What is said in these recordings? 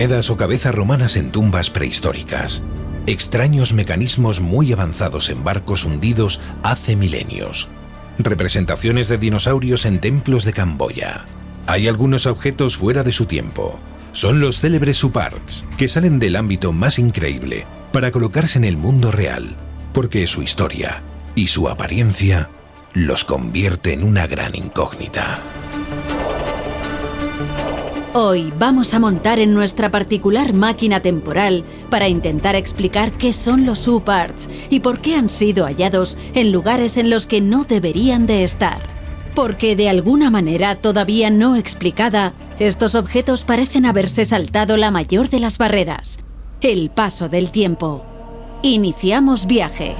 Monedas o cabezas romanas en tumbas prehistóricas. Extraños mecanismos muy avanzados en barcos hundidos hace milenios. Representaciones de dinosaurios en templos de Camboya. Hay algunos objetos fuera de su tiempo. Son los célebres suparts, que salen del ámbito más increíble para colocarse en el mundo real, porque su historia y su apariencia los convierte en una gran incógnita. Hoy vamos a montar en nuestra particular máquina temporal para intentar explicar qué son los suparts y por qué han sido hallados en lugares en los que no deberían de estar. Porque de alguna manera todavía no explicada, estos objetos parecen haberse saltado la mayor de las barreras, el paso del tiempo. Iniciamos viaje.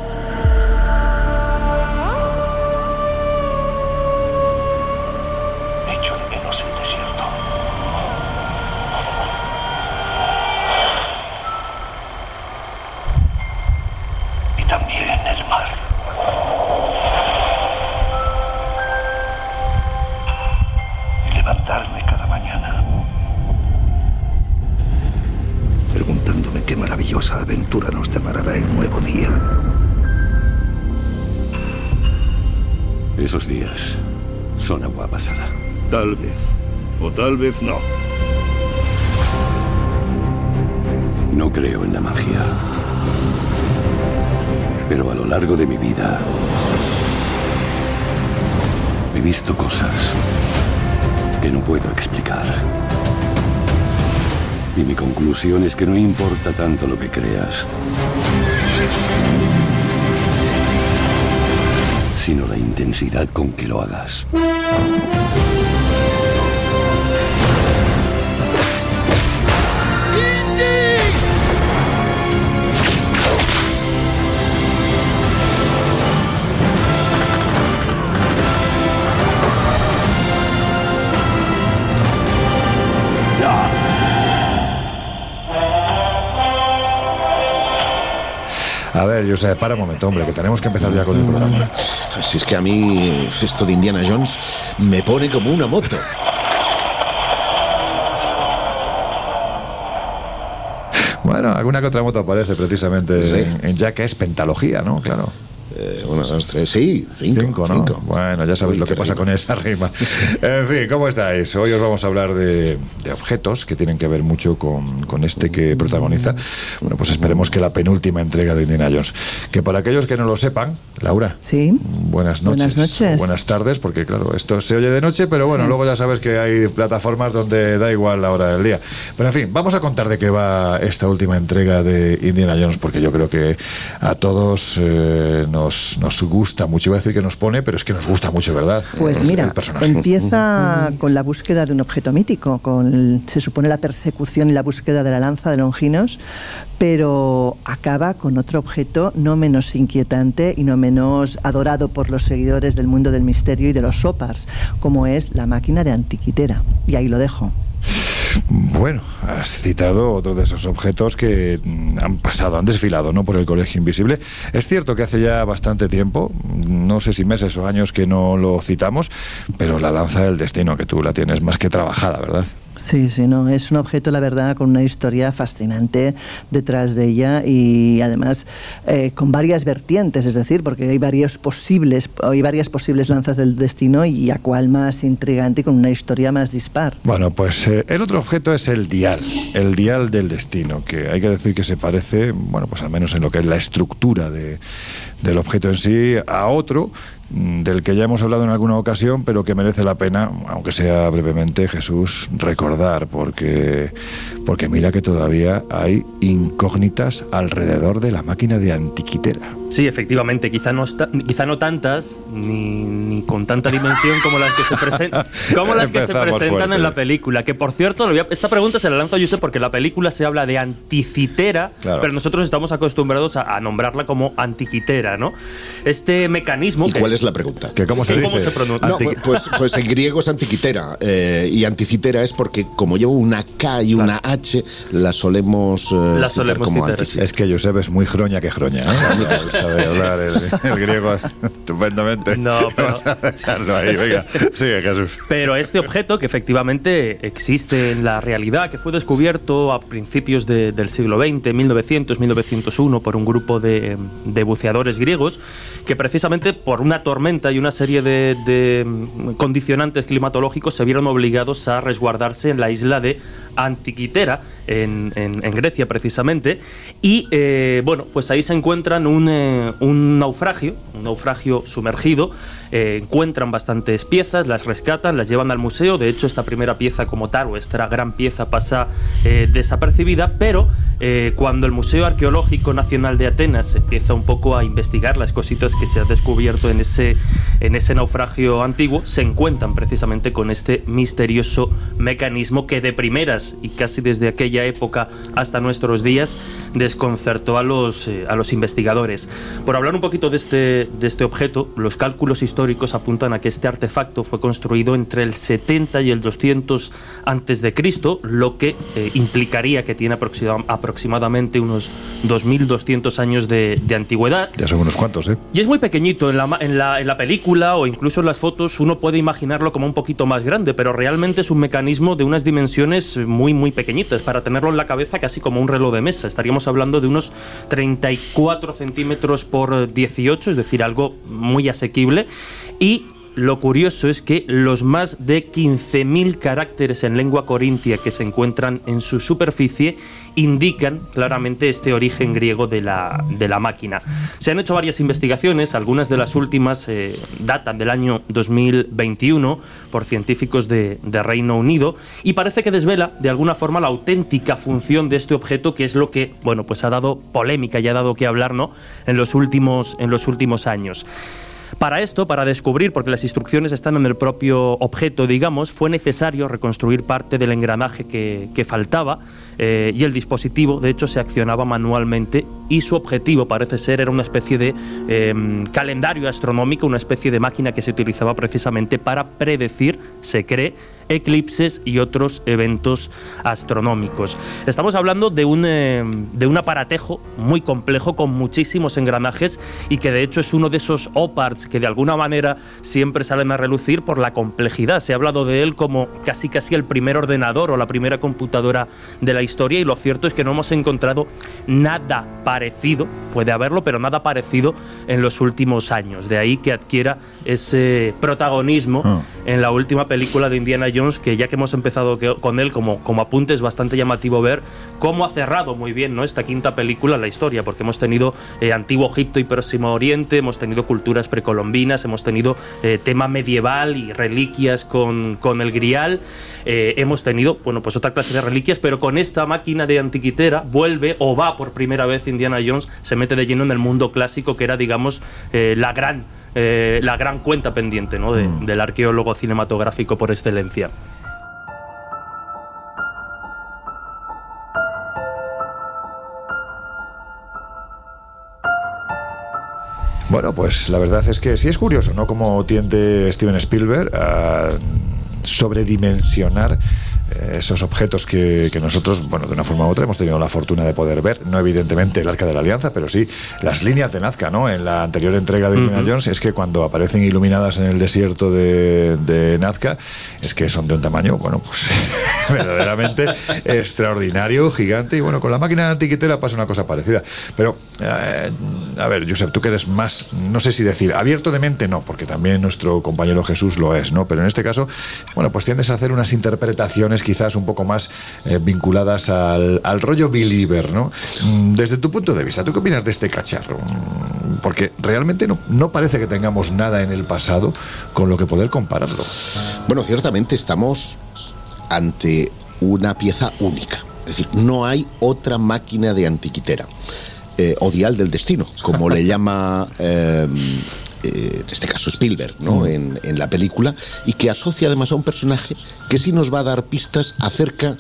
Esos días son agua pasada. Tal vez. O tal vez no. No creo en la magia. Pero a lo largo de mi vida he visto cosas que no puedo explicar. Y mi conclusión es que no importa tanto lo que creas, sino la intensidad con que lo hagas. A ver, José, para un momento, hombre, que tenemos que empezar ya con el programa. Si es que a mí esto de Indiana Jones me pone como una moto. Bueno, alguna que otra moto aparece precisamente Sí. en, en ya que es pentalogía, ¿no? Claro. Una, dos, tres, sí, cinco. Cinco, ¿no? cinco. Bueno, ya sabéis Uy, lo que pasa rima. con esa rima. En fin, ¿cómo estáis? Hoy os vamos a hablar de, de objetos que tienen que ver mucho con, con este que protagoniza. Bueno, pues esperemos que la penúltima entrega de Indiana Jones. Que para aquellos que no lo sepan, Laura. Sí. Buenas noches. Buenas noches. Buenas tardes, porque claro, esto se oye de noche, pero bueno, luego ya sabes que hay plataformas donde da igual la hora del día. Pero en fin, vamos a contar de qué va esta última entrega de Indiana Jones, porque yo creo que a todos eh, nos, nos gusta mucho. Iba a decir que nos pone, pero es que nos gusta mucho, ¿verdad? Pues El- mira, el empieza con la búsqueda de un objeto mítico, con el- se supone la persecución y la búsqueda de la lanza de Longinos, pero acaba con otro objeto no menos inquietante y no menos adorado por los seguidores del mundo del misterio y de los sopars, como es la máquina de Antiquitera. Y ahí lo dejo. Bueno, has citado otro de esos objetos que mm, han pasado, han desfilado ¿no? por el Colegio Invisible. Es cierto que hace ya bastante tiempo, no sé si meses o años que no lo citamos, pero la lanza del destino, que tú la tienes más que trabajada, ¿verdad? Sí, sí, no, es un objeto, la verdad, con una historia fascinante detrás de ella y además eh, con varias vertientes, es decir, porque hay varios posibles, hay varias posibles lanzas del destino y a cuál más intrigante y con una historia más dispar. Bueno, pues eh, el otro objeto es el dial, el dial del destino, que hay que decir que se parece, bueno, pues al menos en lo que es la estructura de, del objeto en sí, a otro Mm, del que ya hemos hablado en alguna ocasión, pero que merece la pena, aunque sea brevemente, Jesús, recordar, porque, porque mira que todavía hay incógnitas alrededor de la máquina de antiquitera. Sí, efectivamente, quizá no, quizá no tantas, ni, ni, con tanta dimensión como las que se, presentan como las que se presentan en la película. Que por cierto, esta pregunta se la lanzo a Josep porque en la película se habla de anticitera, pero nosotros estamos acostumbrados a, nombrarla como antiquitera, ¿no? Este mecanismo... ¿Y cuál es la pregunta? ¿Que ¿Cómo se dice? ¿Cómo se pronuncia? No, pues, pues, en griego es antiquitera, eh, y anticitera es porque como lleva una K y una H, la solemos, eh, la solemos como Es que Josep es muy jroña que jroña, ¿eh? sabe hablar el, griego estupendamente. No, pero... ahí, venga, sigue Jesús. Pero este objeto, que efectivamente existe en la realidad, que fue descubierto a principios del siglo XX, 1900, 1901, por un grupo de, de, buceadores griegos, que precisamente por una tormenta y una serie de, de condicionantes climatológicos se vieron obligados a resguardarse en la isla de Antiquitera, en, Grecia precisamente, y eh, bueno, pues ahí se encuentran un, eh, naufragio, un naufragio sumergido, eh, encuentran bastantes piezas, las rescatan, las llevan al museo, de hecho esta primera pieza como tal, o esta gran pieza pasa desapercibida, pero cuando el Museo Arqueológico Nacional de Atenas empieza un poco a investigar las cositas que se han descubierto en ese, en ese naufragio antiguo, se encuentran precisamente con este misterioso mecanismo que de primeras y casi desde aquella época hasta nuestros días desconcertó a los, eh, a los investigadores. Por hablar un poquito de este, de este objeto, los cálculos históricos apuntan a que este artefacto fue construido entre el 70 y el 200 antes de Cristo, lo que eh, implicaría que tiene aproximadamente unos 2.200 años de, de, antigüedad. Ya son unos cuantos, ¿eh? Y es muy pequeñito. En la, en, la, en la película o incluso en las fotos uno puede imaginarlo como un poquito más grande, pero realmente es un mecanismo de unas dimensiones muy, muy pequeñitas. Para tenerlo en la cabeza casi como un reloj de mesa. Estaríamos hablando de unos 34 centímetros por 18, es decir, algo muy asequible. Y lo curioso es que los más de 15.000 caracteres en lengua corintia que se encuentran en su superficie indican claramente este origen griego de la, de la máquina. Se han hecho varias investigaciones, algunas de las últimas eh, datan del año 2021 por científicos de, de, Reino Unido y parece que desvela de alguna forma la auténtica función de este objeto que es lo que bueno, pues ha dado polémica y ha dado que hablar ¿no? en, los últimos, en los últimos años. Para esto, para descubrir, porque las instrucciones están en el propio objeto, digamos, fue necesario reconstruir parte del engranaje que, faltaba eh, y el dispositivo, de hecho, se accionaba manualmente y su objetivo parece ser era una especie de em, calendario astronómico, una especie de máquina que se utilizaba precisamente para predecir, se cree, eclipses y otros eventos astronómicos. Estamos hablando de un, em, de un aparatejo muy complejo con muchísimos engranajes y que de hecho es uno de esos OPARTs que de alguna manera siempre salen a relucir por la complejidad. Se ha hablado de él como casi casi el primer ordenador o la primera computadora de la historia y lo cierto es que no hemos encontrado nada parecido, puede haberlo, pero nada parecido en los últimos años. De ahí que adquiera ese protagonismo ah. en la última película de Indiana Jones, que ya que hemos empezado con él como, como apunte es bastante llamativo ver cómo ha cerrado muy bien ¿no? esta quinta película la historia, porque hemos tenido eh, Antiguo Egipto y Próximo Oriente, hemos tenido culturas precolombianas, hemos tenido eh, tema medieval y reliquias con, con el grial, eh, hemos tenido, bueno, pues otra clase de reliquias, pero con esta máquina de antiquitera vuelve o va por primera vez Indiana Jones, se mete de lleno en el mundo clásico que era, digamos, eh, la gran... la gran cuenta pendiente ¿no? Mm. del arqueólogo cinematográfico por excelencia. Bueno, pues la verdad es que sí es curioso, ¿no? Como tiende Steven Spielberg a sobredimensionar esos objetos que, que, nosotros, bueno, de una forma u otra hemos tenido la fortuna de poder ver. No evidentemente el Arca de la Alianza, pero sí las líneas de Nazca, ¿no? En la anterior entrega de Indiana Jones es que cuando aparecen iluminadas en el desierto de, de Nazca, es que son de un tamaño, bueno, pues verdaderamente extraordinario, gigante. Y bueno, con la máquina antiquitera pasa una cosa parecida. Pero, eh, a ver, Josep, tú que eres más, no sé si decir, abierto de mente, no, porque también nuestro compañero Jesús lo es, ¿no? Pero en este caso, bueno, pues tiendes a hacer unas interpretaciones quizás un poco más eh, vinculadas al, al, rollo believer, ¿no? Mm, desde tu punto de vista, ¿tú qué opinas de este cacharro? Mm, porque realmente no, no parece que tengamos nada en el pasado con lo que poder compararlo. Bueno, ciertamente estamos ante una pieza única. Es decir, no hay otra máquina de antiquitera. Eh, o dial del destino, como le llama eh, eh, en este caso Spielberg, ¿no? En, en, la película, y que asocia además a un personaje que sí nos va a dar pistas acerca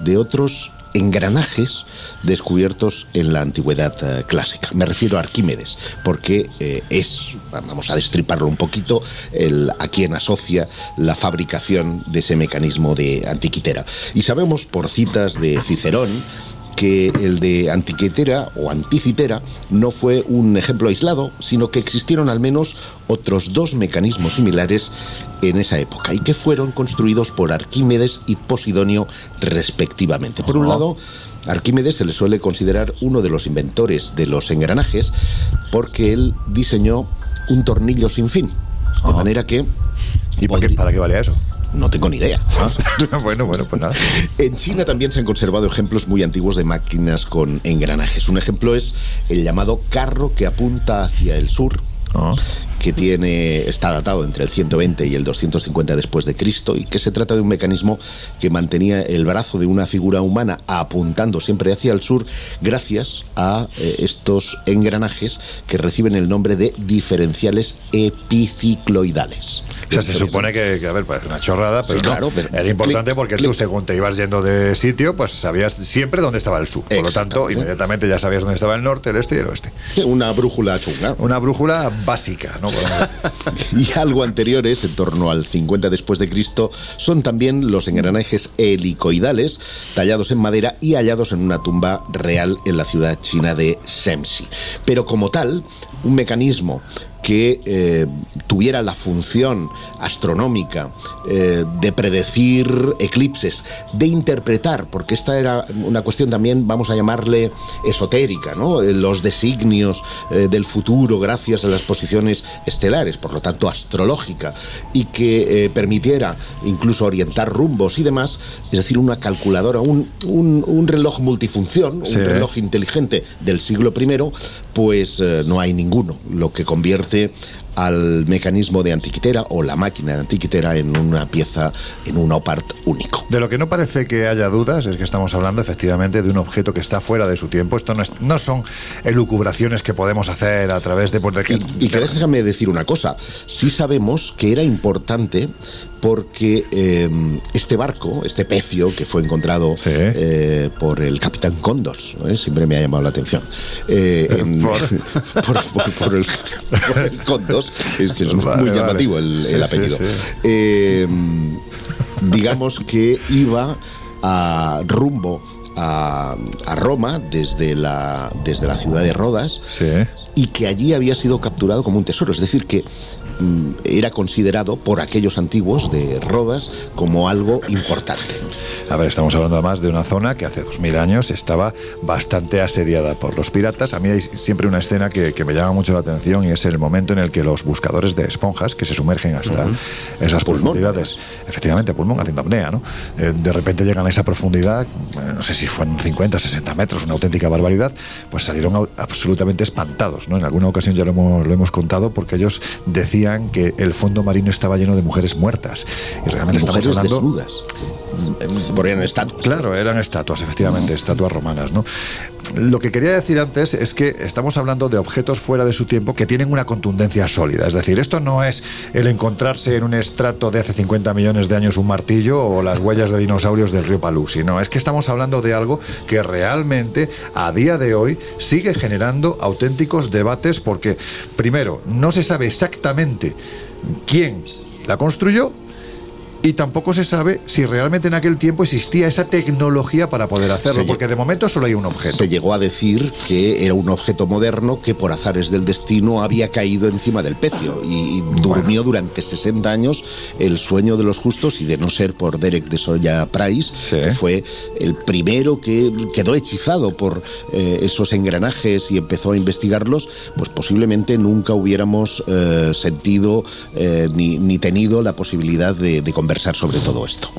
de otros engranajes descubiertos en la antigüedad uh, clásica. Me refiero a Arquímedes, porque eh, es, vamos a destriparlo un poquito, el, a quien asocia la fabricación de ese mecanismo de antiquitera. Y sabemos por citas de Cicerón, que el de antiquitera o anticitera no fue un ejemplo aislado, sino que existieron al menos otros dos mecanismos similares en esa época y que fueron construidos por Arquímedes y Posidonio respectivamente. Por un lado, Arquímedes se le suele considerar uno de los inventores de los engranajes porque él diseñó un tornillo sin fin. De manera que... ¿Y podría... para qué valía eso? No tengo ni idea. bueno, bueno, pues nada. En China también se han conservado ejemplos muy antiguos de máquinas con engranajes. Un ejemplo es el llamado carro que apunta hacia el sur, Oh. Que tiene está datado entre el 120 y el 250 después de Cristo y que se trata de un mecanismo que mantenía el brazo de una figura humana apuntando siempre hacia el sur gracias a eh, estos engranajes que reciben el nombre de diferenciales epicicloidales. O sea, se supone que, que, a ver, parece una chorrada, pero, sí, claro, no, pero era importante clic, porque clic. tú, según te ibas yendo de sitio, pues sabías siempre dónde estaba el sur. Por lo tanto, inmediatamente ya sabías dónde estaba el norte, el este y el oeste. Una brújula chunga. Una brújula básica, ¿no? y algo anteriores, en torno al 50 después de Cristo, son también los engranajes helicoidales, tallados en madera y hallados en una tumba real en la ciudad china de Semsi. Pero como tal, un mecanismo que eh, tuviera la función astronómica eh, de predecir eclipses, de interpretar, porque esta era una cuestión también, vamos a llamarle esotérica, ¿no? Eh, los designios eh, del futuro gracias a las posiciones estelares, por lo tanto astrológica, y que permitiera incluso orientar rumbos y demás, es decir, una calculadora, un, un, un reloj multifunción, sí. un reloj inteligente del siglo I, pues no hay ninguno, lo que convierte TST al mecanismo de antiquitera o la máquina de antiquitera en una pieza, en un opart único. De lo que no parece que haya dudas es que estamos hablando efectivamente de un objeto que está fuera de su tiempo. Esto no, es, no son elucubraciones que podemos hacer a través de... Y, y que déjame decir una cosa, sí sabemos que era importante porque eh, este barco, este pecio que fue encontrado sí. eh, por el capitán Condors, ¿eh? siempre me ha llamado la atención, eh, en, ¿Por? por, por, por, el, el Es que es vale, muy llamativo el, sí, el, apellido. Sí, eh, digamos que iba a rumbo a, a, Roma desde la, desde la ciudad de Rodas y que allí había sido capturado como un tesoro, es decir, que era considerado por aquellos antiguos de Rodas como algo importante. A ver, estamos hablando además de una zona que hace 2000 años estaba bastante asediada por los piratas. A mí hay siempre una escena que, que me llama mucho la atención y es el momento en el que los buscadores de esponjas que se sumergen hasta uh -huh. esas pulmón, profundidades, efectivamente, pulmón haciendo apnea, ¿no? Eh, de repente llegan a esa profundidad, eh, no sé si fueron 50, 60 metros, una auténtica barbaridad, pues salieron absolutamente espantados, ¿no? En alguna ocasión ya lo hemos, lo hemos contado porque ellos decían que el fondo marino estaba lleno de mujeres muertas. Y realmente mujeres hablando, desnudas. Eran estatuas. Claro, eran estatuas, efectivamente, estatuas romanas, ¿no? Lo que quería decir antes es que estamos hablando de objetos fuera de su tiempo que tienen una contundencia sólida. Es decir, esto no es el encontrarse en un estrato de hace 50 millones de años un martillo o las huellas de dinosaurios del río Palusi. No, es que estamos hablando de algo que realmente a día de hoy sigue generando auténticos debates porque, primero, no se sabe exactamente quién la construyó y tampoco se sabe si realmente en aquel tiempo existía esa tecnología para poder hacerlo, Se porque de momento solo hay un objeto. Se llegó a decir que era un objeto moderno que por azares del destino había caído encima del pecio y, y durmió durante 60 años el sueño de los justos y de no ser por Derek de Soya Price, Sí. que fue el primero que quedó hechizado por eh, esos engranajes y empezó a investigarlos, pues posiblemente nunca hubiéramos eh, sentido eh, ni, ni tenido la posibilidad de, de conversar sobre todo esto.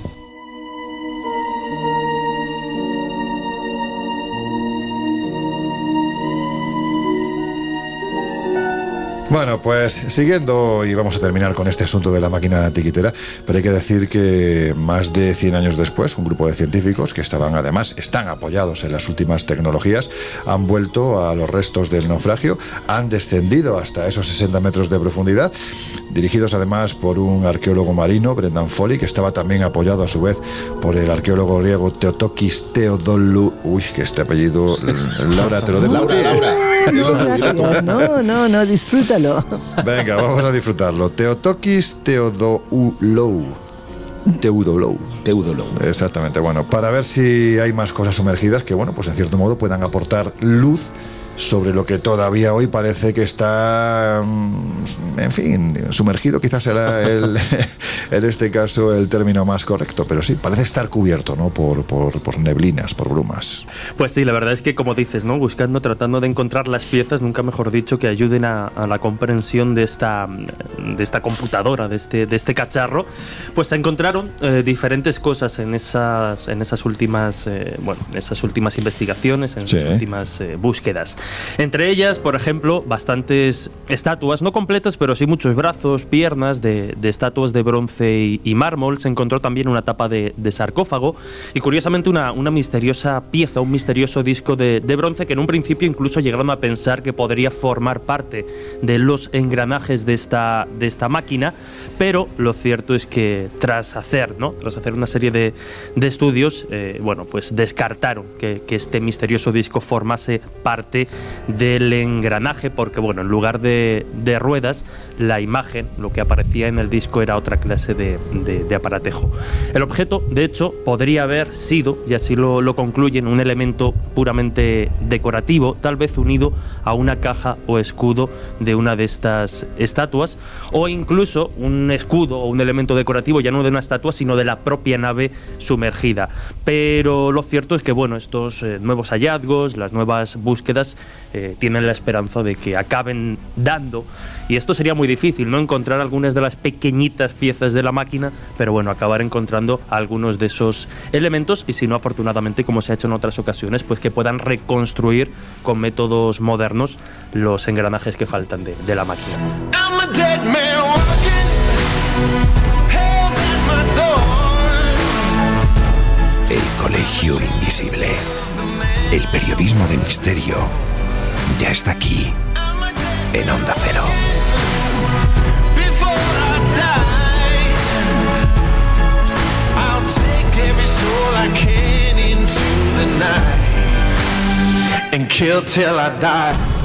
Bueno, pues siguiendo, y vamos a terminar con este asunto de la máquina tiquitera, pero hay que decir que más de 100 años después, un grupo de científicos que estaban además, están apoyados en las últimas tecnologías, han vuelto a los restos del naufragio, han descendido hasta esos 60 metros de profundidad, dirigidos además por un arqueólogo marino, Brendan Foley, que estaba también apoyado a su vez por el arqueólogo griego Teotokis Teodolou. Uy, que este apellido, Laura, te lo dejo. Laura, Laura. No, no, no, no, disfrútalo. Venga, vamos a disfrutarlo. Teotokis Teodoulou. Teodolou. Teudolo. Exactamente, bueno, para ver si hay más cosas sumergidas que, bueno, pues en cierto modo puedan aportar luz sobre lo que todavía hoy parece que está, mm, en fin, sumergido, quizás será el, en este caso el término más correcto, pero sí, parece estar cubierto, ¿no? Por, por, por neblinas, por brumas. Pues sí, la verdad es que como dices, ¿no? Buscando, tratando de encontrar las piezas, nunca mejor dicho, que ayuden a, a la comprensión de esta, de esta computadora, de este, de este cacharro, pues se encontraron eh, diferentes cosas en esas, en esas últimas, eh, bueno, en esas últimas investigaciones, en Sí. últimas eh, búsquedas. Entre ellas, por ejemplo, bastantes estatuas, no completas, pero sí muchos brazos, piernas de, estatuas de bronce y, mármol. Se encontró también una tapa de, sarcófago y, curiosamente, una, misteriosa pieza, un misterioso disco de, bronce que en un principio incluso llegaron a pensar que podría formar parte de los engranajes de esta, máquina, pero lo cierto es que tras hacer, ¿no? tras hacer una serie de, estudios, eh, bueno, pues descartaron que este misterioso disco formase parte del engranaje, porque bueno, en lugar de, de ruedas, la imagen, lo que aparecía en el disco era otra clase de, aparatejo. El objeto, de hecho, podría haber sido, y así lo, lo concluyen, un elemento puramente decorativo, tal vez unido a una caja o escudo de una de estas estatuas, o incluso un escudo o un elemento decorativo ya no de una estatua, sino de la propia nave sumergida. Pero lo cierto es que, bueno, estos eh, nuevos hallazgos, las nuevas búsquedas, eh, tienen la esperanza de que acaben dando, y esto sería muy difícil, ¿no? Encontrar algunas de las pequeñitas piezas de la máquina, pero bueno, acabar encontrando algunos de esos elementos, y si no, afortunadamente, como se ha hecho en otras ocasiones, pues que puedan reconstruir con métodos modernos los engranajes que faltan de, de la máquina. I'm a dead man walking. Hell's at my door. El Colegio Invisible. El periodismo de misterio ya está aquí en Onda Cero. And kill till I die.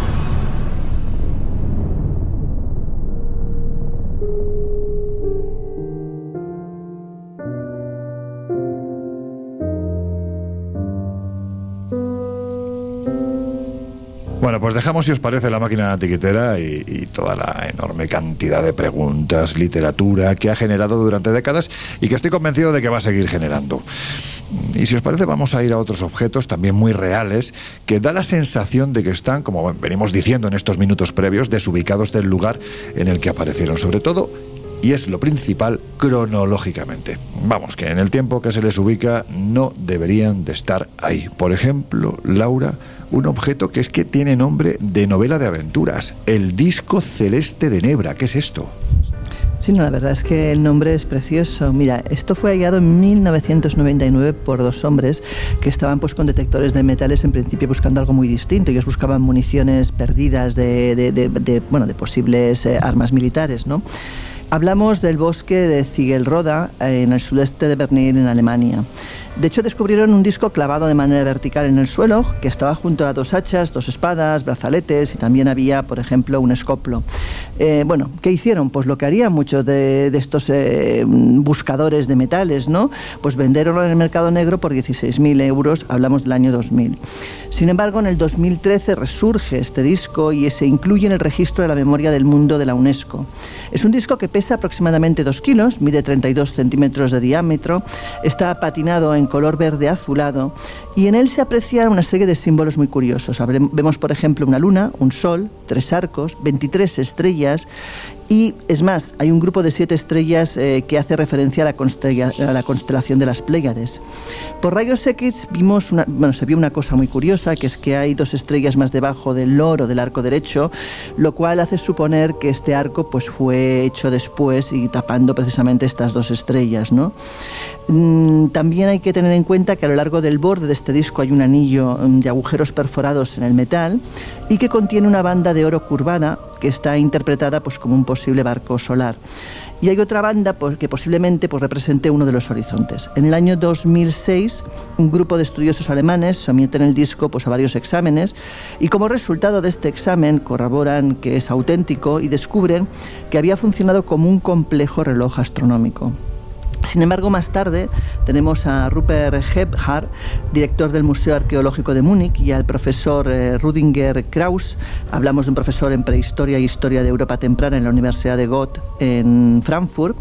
Bueno, pues dejamos, si os parece, la máquina antiquitera y, y toda la enorme cantidad de preguntas, literatura que ha generado durante décadas y que estoy convencido de que va a seguir generando. Y si os parece, vamos a ir a otros objetos también muy reales que da la sensación de que están, como venimos diciendo en estos minutos previos, desubicados del lugar en el que aparecieron, sobre todo y es lo principal cronológicamente. Vamos, que en el tiempo que se les ubica no deberían de estar ahí. Por ejemplo, Laura, un objeto que es que tiene nombre de novela de aventuras, el disco celeste de Nebra. ¿Qué es esto? Sí, no, la verdad es que el nombre es precioso. Mira, esto fue hallado en 1999 por dos hombres que estaban pues con detectores de metales en principio buscando algo muy distinto. Ellos buscaban municiones perdidas de, de- de- bueno, de posibles eh, armas militares, ¿no? Hablamos del bosque de Ziegelroda en el sudeste de Berlín, en Alemania. De hecho, descubrieron un disco clavado de manera vertical en el suelo, que estaba junto a dos hachas, dos espadas, brazaletes y también había, por ejemplo, un escoplo. Eh, bueno, ¿qué hicieron? Pues lo que harían muchos de, estos eh, buscadores de metales, ¿no? Pues venderlo en el mercado negro por 16.000 euros, hablamos del año 2000. Sin embargo, en el 2013 resurge este disco y se incluye en el registro de la memoria del mundo de la UNESCO. Es un disco que pesa aproximadamente 2 kilos, mide 32 centímetros de diámetro, está patinado en color verde azulado y en él se aprecian una serie de símbolos muy curiosos. Vemos, por ejemplo, una luna, un sol, tres arcos, 23 estrellas y es más, hay un grupo de siete estrellas eh, que hace referencia a la, constelación de las Pléyades. Por rayos X vimos una, se vio una cosa muy curiosa, que es que hay dos estrellas más debajo del loro del arco derecho, lo cual hace suponer que este arco pues, fue hecho después y tapando precisamente estas dos estrellas. ¿no? Mm, También hay que tener en cuenta que a lo largo del borde de este disco hay un anillo mm, de agujeros perforados en el metal y que contiene una banda de oro curvada que está interpretada pues, como un posible barco solar. Y hay otra banda pues, que posiblemente pues, represente uno de los horizontes. En el año 2006, un grupo de estudiosos alemanes someten el disco pues, a varios exámenes y como resultado de este examen corroboran que es auténtico y descubren que había funcionado como un complejo reloj astronómico. Sin embargo, más tarde tenemos a Rupert Gebhardt, director del Museo Arqueológico de Múnich, y al profesor eh, Rudinger Kraus. Hablamos de un profesor en prehistoria e historia de Europa temprana en la Universidad de Gotha en Frankfurt.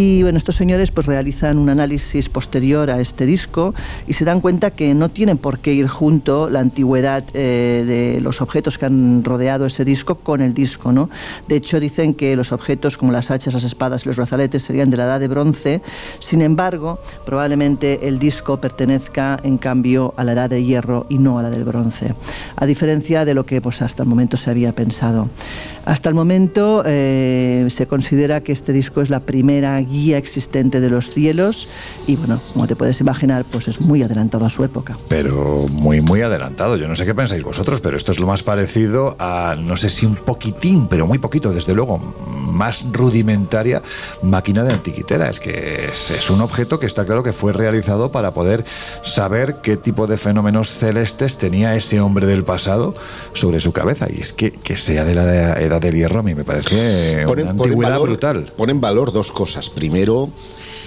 Y bueno, estos señores pues realizan un análisis posterior a este disco y se dan cuenta que no tienen por qué ir junto la antigüedad eh, de los objetos que han rodeado ese disco con el disco, ¿no? De hecho, dicen que los objetos como las hachas, las espadas y los brazaletes serían de la edad de bronce. Sin embargo, probablemente el disco pertenezca en cambio a la edad de hierro y no a la del bronce. A diferencia de lo que pues, hasta el momento se había pensado. Hasta el momento eh, se considera que este disco es la primera guía existente de los cielos y bueno, como te puedes imaginar, pues es muy adelantado a su época. Pero muy, muy adelantado. Yo no sé qué pensáis vosotros, pero esto es lo más parecido a, no sé si un poquitín, pero muy poquito, desde luego, más rudimentaria máquina de antiquitera. Es que es, es un objeto que está claro que fue realizado para poder saber qué tipo de fenómenos celestes tenía ese hombre del pasado sobre su cabeza. Y es que, que sea de la edad del hierro a mí me parece una antigüedad valor, brutal. pone en valor dos cosas. Primero,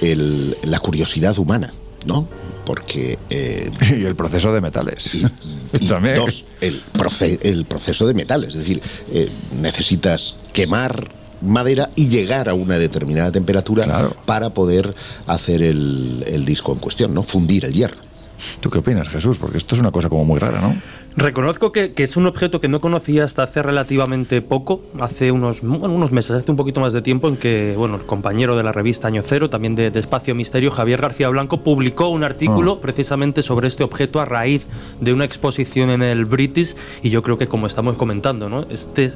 el- la curiosidad humana, ¿no? Porque... eh, y el proceso de metales. y También. dos, el, proce- el proceso de metal. Es decir, eh, necesitas quemar madera y llegar a una determinada temperatura para poder hacer el, el disco en cuestión, ¿no? Fundir el hierro. ¿Tú qué opinas, Jesús? Porque esto es una cosa como muy rara, ¿no? Reconozco que, que es un objeto que no conocía hasta hace relativamente poco, hace unos, bueno, unos meses, hace un poquito más de tiempo, en que bueno, el compañero de la revista Año Cero, también de, de Espacio Misterio, Javier García Blanco, publicó un artículo precisamente sobre este objeto a raíz de una exposición en el British, y yo creo que como estamos comentando, ¿no? este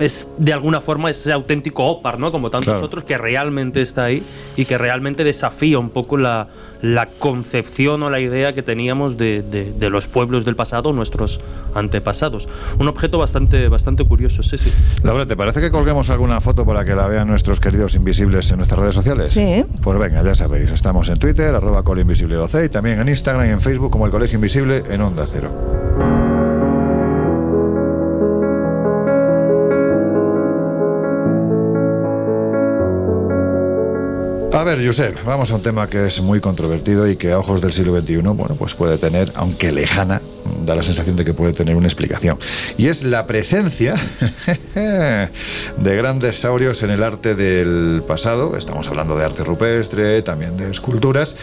es de alguna forma ese auténtico OPAR, ¿no? Como tantos Claro. otros, que realmente está ahí y que realmente desafía un poco la, la concepción o la idea que teníamos de, de- de los pueblos del pasado, nuestros antepasados. Un objeto bastante, bastante curioso, sí, sí. Laura, ¿te parece que colguemos alguna foto para que la vean nuestros queridos invisibles en nuestras redes sociales? Sí. Pues venga, ya sabéis, estamos en Twitter, arroba colinvisibledoc y también en Instagram y en Facebook como el Colegio Invisible en Onda Cero. Ver, Josep, vamos a un tema que es muy controvertido y que a ojos del siglo XXI, bueno, pues puede tener, aunque lejana, da la sensación de que puede tener una explicación. Y es la presencia de grandes saurios en el arte del pasado. Estamos hablando de arte rupestre, también de esculturas.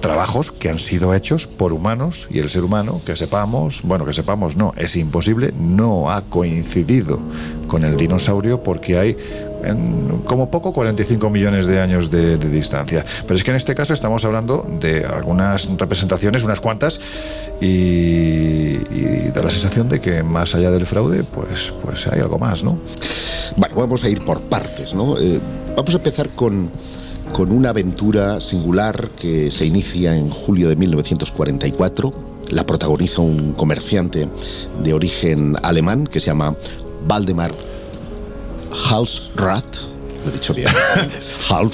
Trabajos que han sido hechos por humanos y el ser humano, que sepamos, bueno, que sepamos, no, es imposible, no ha coincidido con el dinosaurio porque hay en, como poco 45 millones de años de, distancia. Pero es que en este caso estamos hablando de algunas representaciones, unas cuantas, y, y da la sensación de que más allá del fraude, pues, pues hay algo más, ¿no? Bueno, vamos a ir por partes, ¿no? Eh, vamos a empezar con, con una aventura singular que se inicia en julio de 1944. La protagoniza un comerciante de origen alemán que se llama Valdemar Halsrath. Lo he dicho bien.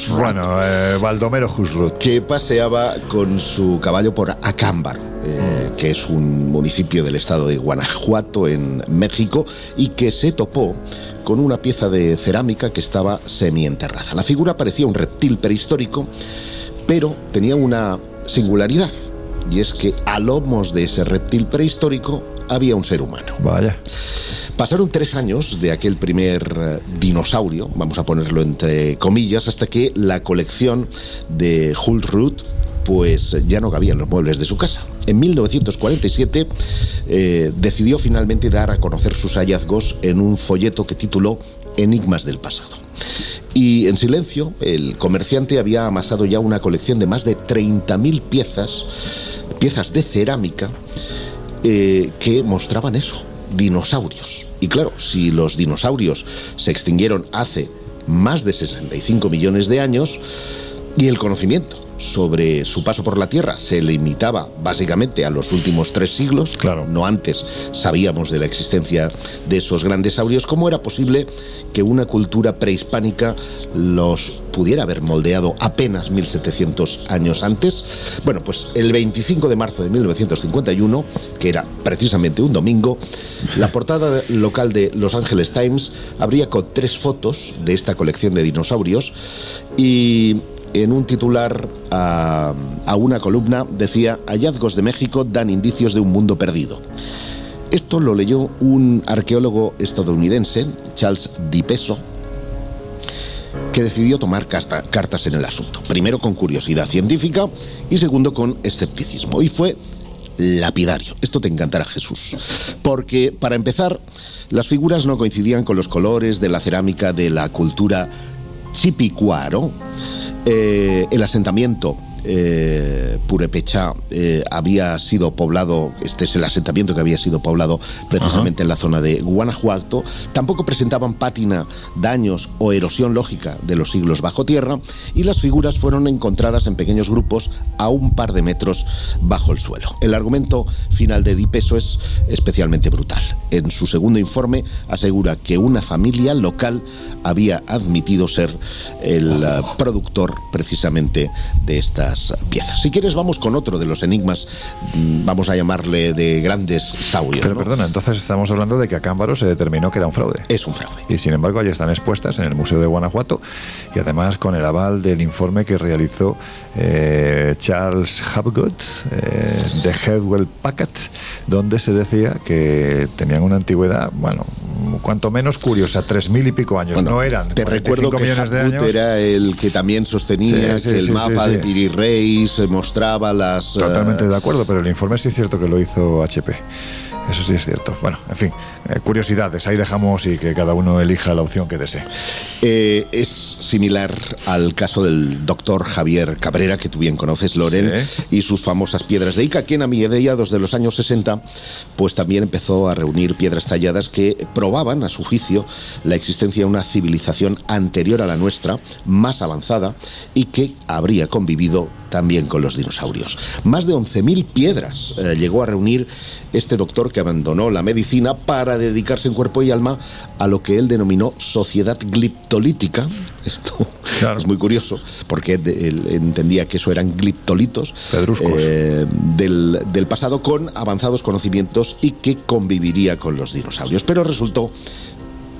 Bueno, eh, Baldomero Husrut. que paseaba con su caballo por Acámbaro, eh, que es un municipio del estado de Guanajuato en México y que se topó con una pieza de cerámica que estaba semienterrada. La figura parecía un reptil prehistórico, pero tenía una singularidad y es que a lomos de ese reptil prehistórico había un ser humano. Vaya. Pasaron tres años de aquel primer eh, dinosaurio, vamos a ponerlo entre comillas, hasta que la colección de Hultrud pues ya no cabía en los muebles de su casa. En 1947 eh, decidió finalmente dar a conocer sus hallazgos en un folleto que tituló Enigmas del pasado. Y en silencio, el comerciante había amasado ya una colección de más de 30.000 piezas, piezas de cerámica, eh, que mostraban eso, dinosaurios. Y claro, si los dinosaurios se extinguieron hace más de 65 millones de años y el conocimiento sobre su paso por la Tierra se limitaba básicamente a los últimos tres siglos, Claro. no antes sabíamos de la existencia de esos grandes saurios, ¿cómo era posible que una cultura prehispánica los pudiera haber moldeado apenas 1700 años antes? Bueno, pues el 25 de marzo de 1951, que era precisamente un domingo, la portada local de Los Angeles Times abría con tres fotos de esta colección de dinosaurios y en un titular a, una columna decía hallazgos de México dan indicios de un mundo perdido. Esto lo leyó un arqueólogo estadounidense, Charles Dipeso, que decidió tomar cartas en el asunto. Primero con curiosidad científica y segundo con escepticismo. Y fue lapidario. Esto te encantará, Jesús. Porque, para empezar, las figuras no coincidían con los colores de la cerámica de la cultura chipicuaro. Eh, el asentamiento eh, Purepecha eh, había sido poblado, este es el asentamiento que había sido poblado precisamente en la zona de Guanajuato, tampoco presentaban pátina, daños o erosión lógica de los siglos bajo tierra y las figuras fueron encontradas en pequeños grupos a un par de metros bajo el suelo. El argumento final de Dipeso es especialmente brutal. En su segundo informe asegura que una familia local había admitido ser el eh, productor precisamente de estas piezas. Si quieres vamos con otro de los enigmas, mm, vamos a llamarle de grandes saurios. Pero ¿no? perdona, entonces estamos hablando de que a Cámbaro se determinó que era un fraude. Es un fraude. Y sin embargo, allí están expuestas en el Museo de Guanajuato y además con el aval del informe que realizó eh, Charles Hapgood eh, de Headwell Packard, donde se decía que tenían una antigüedad, bueno, cuanto menos curiosa, tres mil y pico años. Bueno, no eran Te 45 recuerdo que millones de años. era el que también sostenía Sí, sí, que el sí, mapa de sí. Reis eh, mostraba las... eh, Totalmente de acuerdo, pero el informe sí es cierto que lo hizo HP. Eso sí es cierto. Bueno, en fin, eh, curiosidades, ahí dejamos y que cada uno elija la opción que desee. Eh, es similar al caso del doctor Javier Cabrera, que tú bien conoces, Loren, y sus famosas piedras de Ica, quien a mediados de los años 60, pues también empezó a reunir piedras talladas que probaban, a su juicio, la existencia de una civilización anterior a la nuestra, más avanzada, y que habría convivido también con los dinosaurios. Más de 11.000 piedras eh, llegó a reunir este doctor que abandonó la medicina para dedicarse en cuerpo y alma a lo que él denominó sociedad gliptolítica. Esto es muy curioso, porque él entendía que eso eran gliptolitos eh, del, del pasado con avanzados conocimientos y que conviviría con los dinosaurios. Pero resultó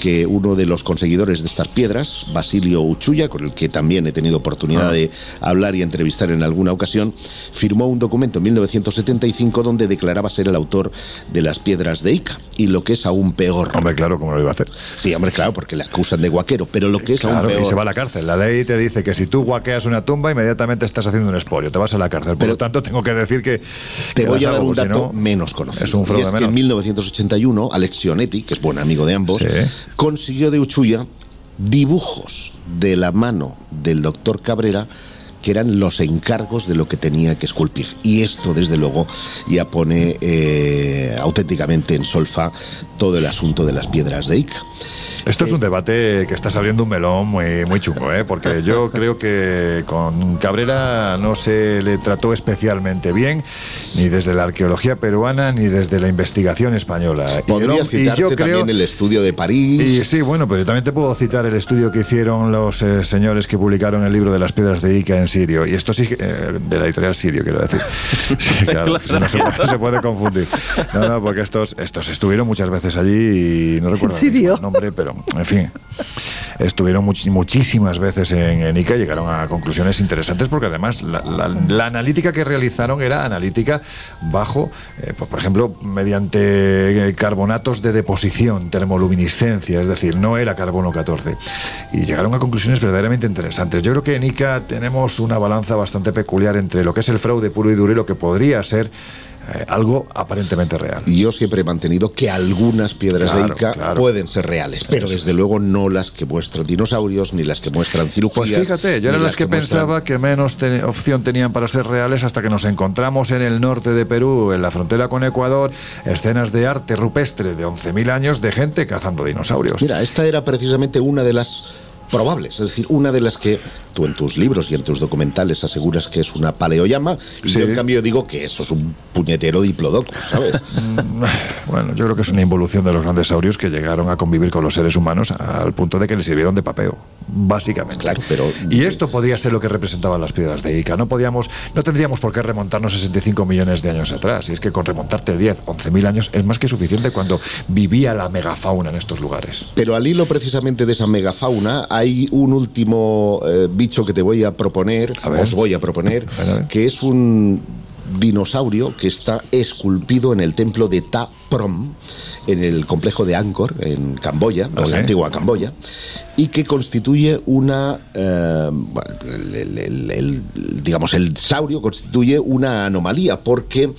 que uno de los conseguidores de estas piedras, Basilio Uchuya, con el que también he tenido oportunidad Ah. de hablar y entrevistar en alguna ocasión, firmó un documento en 1975 donde declaraba ser el autor de las piedras de Ica. Y lo que es aún peor. Hombre, claro, ¿cómo lo iba a hacer? Sí, hombre, claro, porque le acusan de guaquero, pero lo que es Claro, aún peor. y se va a la cárcel. La ley te dice que si tú guaqueas una tumba, inmediatamente estás haciendo un expolio, te vas a la cárcel. Por lo tanto, tengo que decir que. Te que voy a dar algo, un si dato no, menos conocido. Es un fraude es que menos. en 1981, Alexionetti, que es buen amigo de ambos, consiguió de Uchuya dibujos de la mano del doctor Cabrera que eran los encargos de lo que tenía que esculpir. Y esto, desde luego, ya pone eh, auténticamente en solfa todo el asunto de las piedras de Ica. Esto es un debate que estás abriendo un melón muy, muy chungo, ¿eh? porque yo creo que con Cabrera no se le trató especialmente bien, ni desde la arqueología peruana, ni desde la investigación española. Y Podría y citarte yo creo- también el estudio de París. y sí, bueno, pero yo también te puedo citar el estudio que hicieron los eh, señores que publicaron el libro de las piedras de Ica en Sirio. Y esto sí, eh, de la editorial Sirio, quiero decir. Sí, claro, no se puede, se puede confundir. No, no, porque estos, estos estuvieron muchas veces allí y no recuerdo el nombre, pero en fin, estuvieron much- muchísimas veces en, en Ica llegaron a conclusiones interesantes porque además la analítica que realizaron era analítica bajo, eh, pues, por ejemplo, mediante eh, carbonatos de deposición, termoluminiscencia, es decir, no era carbono 14. Y llegaron a conclusiones verdaderamente interesantes. Yo creo que en Ica tenemos una balanza bastante peculiar entre lo que es el fraude puro y duro y lo que podría ser eh, algo aparentemente real. Y yo siempre he mantenido que algunas piedras Claro, de Ica claro. pueden ser reales, pero desde luego no las que muestran dinosaurios, ni las que muestran cirugías. Pues fíjate, yo era las que, pensaba que menos te- opción tenían para ser reales hasta que nos encontramos en el norte de Perú, en la frontera con Ecuador, escenas de arte rupestre de 11.000 años de gente cazando dinosaurios. Mira, esta era precisamente una de las probables, es decir, una de las que tú en tus libros y en tus documentales aseguras que es una paleoyama, y Sí. yo en cambio digo que eso es un puñetero diplodocus, ¿sabes? Mm, Bueno, yo creo que es una involución de los grandes saurios que llegaron a convivir con los seres humanos al punto de que les sirvieron de papeo, básicamente. Claro, pero- Y esto podría ser lo que representaban las piedras de Ica. No podíamos, no tendríamos por qué remontarnos 65 millones de años atrás. Y es que con remontarte 10, 11 mil años es más que suficiente cuando vivía la megafauna en estos lugares. Pero al hilo precisamente de esa megafauna hay un último eh, bicho que te voy a proponer, A os voy a proponer, A ver, a ver. que es un dinosaurio que está esculpido en el templo de Ta Prom, en el complejo de Angkor, en Camboya, o ¿Ah, en la antigua Camboya, y que constituye una, eh, bueno, el- el- el- el- digamos, el saurio constituye una anomalía porque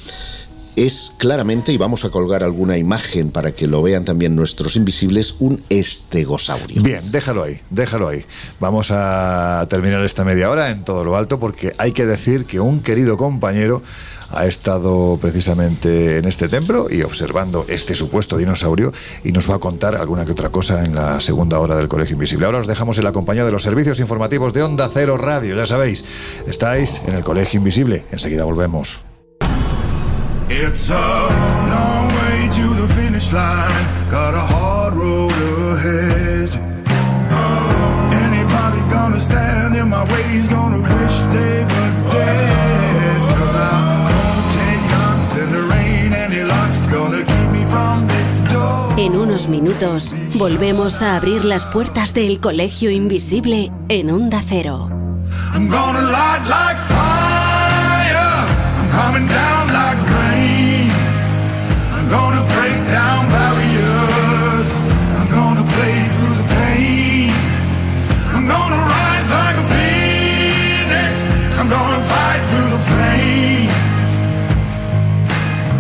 es claramente, y vamos a colgar alguna imagen para que lo vean también nuestros invisibles, un estegosaurio. Bien, déjalo ahí, déjalo ahí. Vamos a terminar esta media hora en todo lo alto porque hay que decir que un querido compañero ha estado precisamente en este templo y observando este supuesto dinosaurio y nos va a contar alguna que otra cosa en la segunda hora del Colegio Invisible. Ahora os dejamos en la compañía de los servicios informativos de Onda Cero Radio, ya sabéis, estáis en el Colegio Invisible. Enseguida volvemos. It's a long way to the finish line. Got a hard road ahead. Anybody gonna stand in my way is gonna wish they were dead. Cause I'm gonna take knocks in the rain. Any luck's gonna keep me from this door. En unos minutos volvemos a abrir las puertas del Colegio Invisible en Onda Cero. I'm gonna light like fire. I'm coming down. I'm gonna break down barriers. I'm gonna play through the pain. I'm gonna rise like a phoenix. I'm gonna fight through the flame.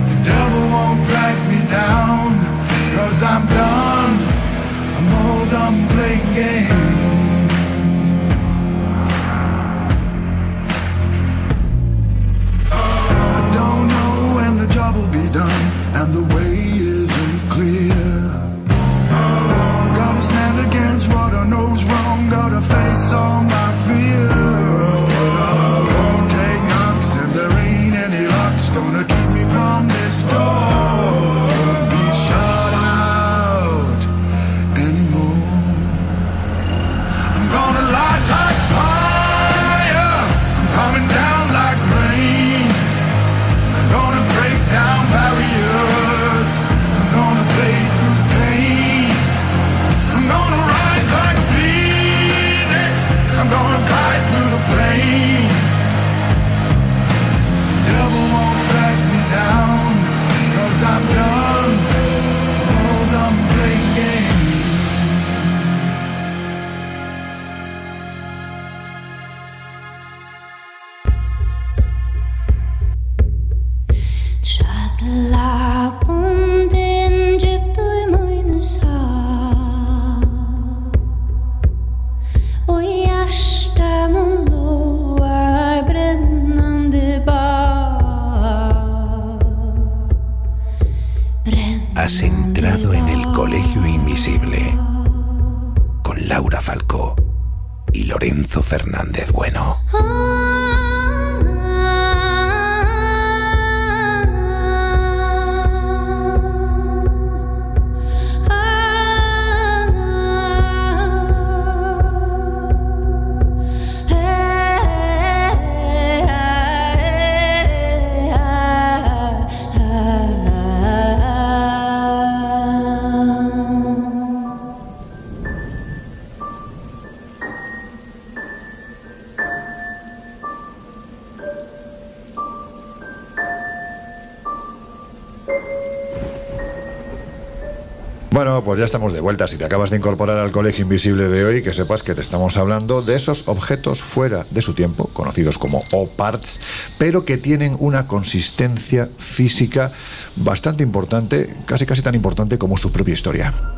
The devil won't drag me down. Cause I'm done. I'm all done playing games. I don't know when the job will be done and the way isn't clear. Gotta stand against what I know's wrong, gotta face all my fear. Bueno, pues ya estamos de vuelta. Si te acabas de incorporar al Colegio Invisible de hoy, que sepas que te estamos hablando de esos objetos fuera de su tiempo, conocidos como O-Parts, pero que tienen una consistencia física bastante importante, casi casi tan importante como su propia historia.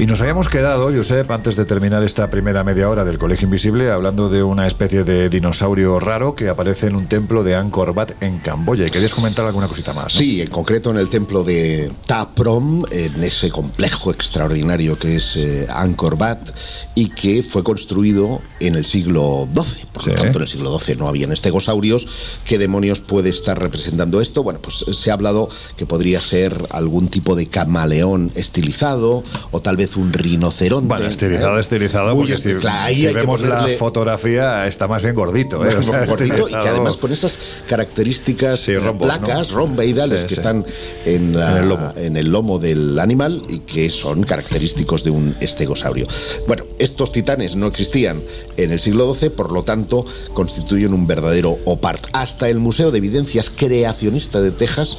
Y nos habíamos quedado, Josep, antes de terminar esta primera media hora del Colegio Invisible, hablando de una especie de dinosaurio raro que aparece en un templo de Angkor Wat en Camboya. ¿Y querías comentar alguna cosita más? ¿no? Sí, en concreto en el templo de Ta Prom, en ese complejo extraordinario que es eh, Angkor Wat y que fue construido en el siglo XII. Por lo tanto, en el siglo XII no habían estegosaurios. ¿Qué demonios puede estar representando esto? Bueno, pues se ha hablado que podría ser algún tipo de camaleón estilizado o tal vez un rinoceronte. Bueno, estilizado, ¿eh? estilizado, Muy porque si, claro, vemos ponerle- la fotografía está más bien gordito. ¿eh? O sea, gordito y que además con esas características Sí, rombos, placas ¿no? romboidales Sí, que sí. están en, la- En el lomo. en el lomo del animal y que son característicos de un estegosaurio. Bueno, estos titanes no existían en el siglo XII, por lo tanto constituyen un verdadero opart. Hasta el Museo de Evidencias Creacionista de Texas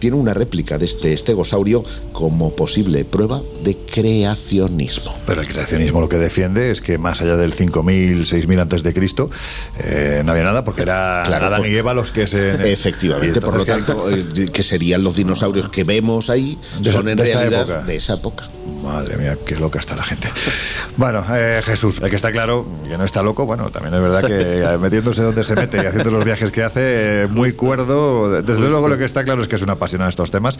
tiene una réplica de este estegosaurio como posible prueba de creacionismo. Pero el creacionismo lo que defiende es que más allá del 5000, 6000 antes de Cristo eh, no había nada porque era Claro, Adán por- y Eva los que se Efectivamente, por lo entonces, ¿qué- tanto, eh, que serían los dinosaurios que vemos ahí, De esa- son en de esa realidad época. de esa época. Madre mía, qué loca está la gente. Bueno, eh, Jesús, el que está claro que no está loco, bueno, también es verdad que eh, metiéndose donde se mete y haciendo los viajes que hace, eh, muy cuerdo. Desde luego lo que está claro es que es un apasionado de estos temas.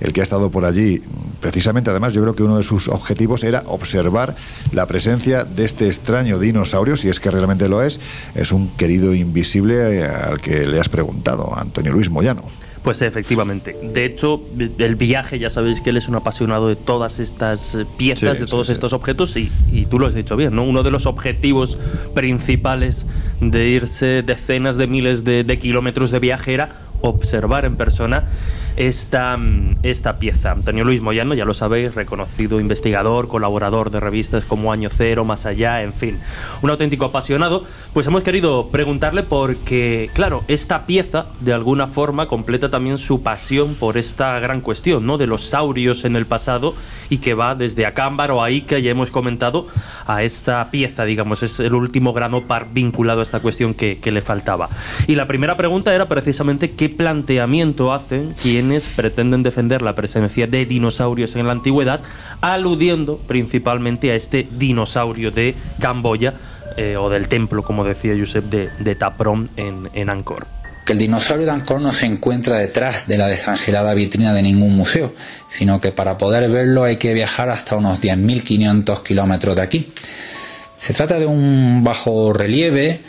El que ha estado por allí, precisamente además, yo creo que uno de sus objetivos era observar la presencia de este extraño dinosaurio, si es que realmente lo es, es un querido invisible eh, al que le has preguntado, Antonio Luis Moyano. Pues efectivamente. De hecho, el viaje, ya sabéis que él es un apasionado de todas estas eh, piezas, Sí, de todos sí, sí. estos objetos, y, y tú lo has dicho bien, ¿no? Uno de los objetivos principales de irse decenas de miles de, de kilómetros de viaje era observar en persona esta, mm, esta pieza. Antonio Luis Moyano, ya lo sabéis, reconocido investigador, colaborador de revistas como Año Cero, Más Allá, en fin, un auténtico apasionado, pues hemos querido preguntarle porque, claro, esta pieza de alguna forma completa también su pasión por esta gran cuestión, ¿no? De los saurios en el pasado y que va desde Acámbar o ahí que ya hemos comentado a esta pieza, digamos, es el último grano par vinculado a esta cuestión que, que le faltaba. Y la primera pregunta era precisamente qué planteamiento hacen quienes pretenden defender la presencia de dinosaurios en la antigüedad, aludiendo principalmente a este dinosaurio de Camboya eh, o del templo, como decía Josep, de, de Taprom en, Angkor. que el dinosaurio de Angkor no se encuentra detrás de la desangelada vitrina de ningún museo, sino que para poder verlo hay que viajar hasta unos 10.500 kilómetros de aquí. Se trata de un bajo relieve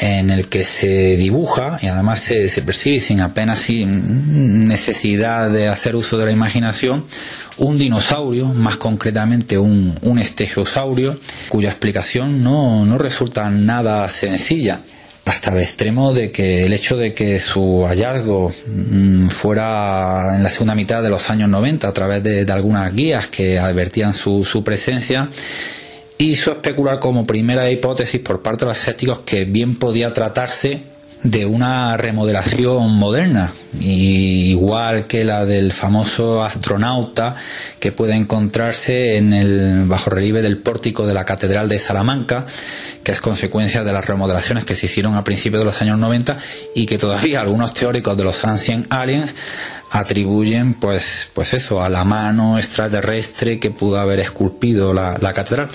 en el que se dibuja y además se, percibe sin apenas necesidad de hacer uso de la imaginación un dinosaurio, más concretamente un, un estegiosaurio, cuya explicación no, no resulta nada sencilla. Hasta el extremo de que el hecho de que su hallazgo mm, fuera en la segunda mitad de los años 90 a través de, de algunas guías que advertían su, su presencia hizo especular como primera hipótesis por parte de los escépticos que bien podía tratarse de una remodelación moderna, y igual que la del famoso astronauta que puede encontrarse en el bajorrelieve del pórtico de la Catedral de Salamanca, que es consecuencia de las remodelaciones que se hicieron a principios de los años 90 y que todavía algunos teóricos de los Ancient Aliens atribuyen pues pues eso a la mano extraterrestre que pudo haber esculpido la, la catedral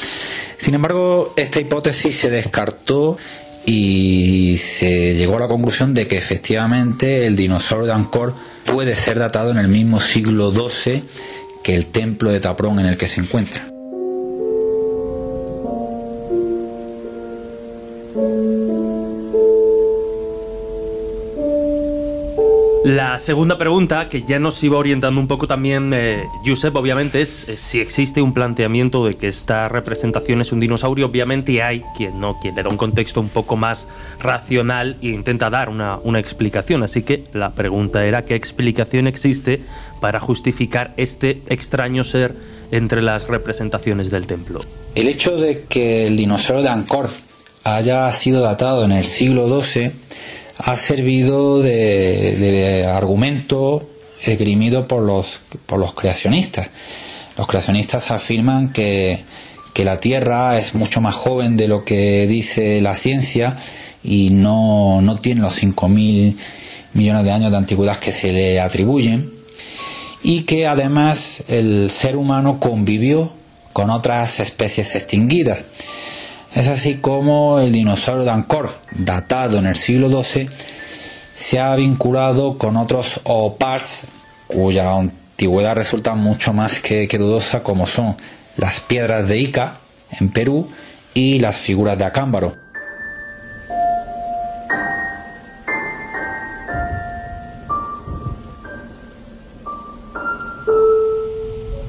sin embargo esta hipótesis se descartó y se llegó a la conclusión de que efectivamente el dinosaurio de Angkor puede ser datado en el mismo siglo XII que el templo de Taprón en el que se encuentra. La segunda pregunta, que ya nos iba orientando un poco también eh, Josep, obviamente, es eh, si existe un planteamiento de que esta representación es un dinosaurio. Obviamente hay quien no, quien le da un contexto un poco más racional e intenta dar una, una explicación. Así que la pregunta era qué explicación existe para justificar este extraño ser entre las representaciones del templo. El hecho de que el dinosaurio de Angkor haya sido datado en el siglo XII ha servido de, argumento esgrimido por los, por los creacionistas. Los creacionistas afirman que, que la Tierra es mucho más joven de lo que dice la ciencia y no, no tiene los 5.000 millones de años de antigüedad que se le atribuyen y que además el ser humano convivió con otras especies extinguidas. Es así como el dinosaurio de Angkor, datado en el siglo XII, se ha vinculado con otros oparts cuya antigüedad resulta mucho más que, dudosa, como son las piedras de Ica en Perú y las figuras de Acámbaro.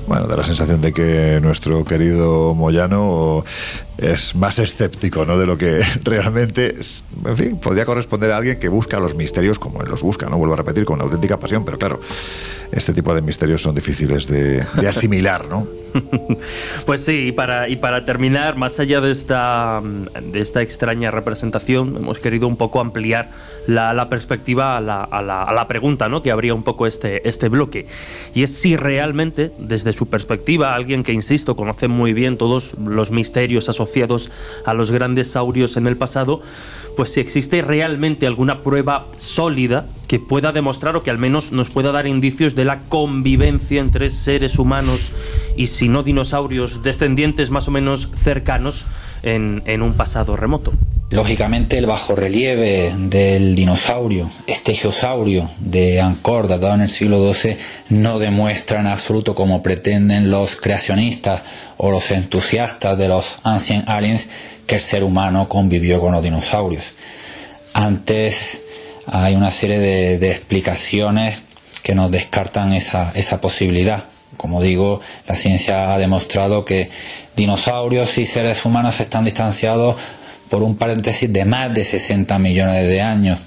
Bueno, da la sensación de que nuestro querido Moyano es más escéptico ¿no? de lo que realmente, en fin, podría corresponder a alguien que busca los misterios como él los busca, ¿no? Vuelvo a repetir, con una auténtica pasión, pero claro, este tipo de misterios son difíciles de, asimilar, ¿no? pues sí, y para, y para terminar, más allá de esta, de esta extraña representación, hemos querido un poco ampliar la, perspectiva a la, a, la, pregunta ¿no? que habría un poco este, este bloque. Y es si realmente, desde su perspectiva, alguien que, insisto, conoce muy bien todos los misterios asociados a los grandes saurios en el pasado, pues si existe realmente alguna prueba sólida que pueda demostrar o que al menos nos pueda dar indicios de la convivencia entre seres humanos y si no dinosaurios descendientes más o menos cercanos en, un pasado remoto. Lógicamente el bajorrelieve del dinosaurio, estegosaurio de Angkor, datado en el siglo XII, no demuestra en absoluto como pretenden los creacionistas o los entusiastas de los Ancient Aliens que el ser humano convivió con los dinosaurios. Antes hay una serie de, explicaciones que nos descartan esa posibilidad. Como digo, la ciencia ha demostrado que dinosaurios y seres humanos están distanciados por un paréntesis de más de 60 millones de años.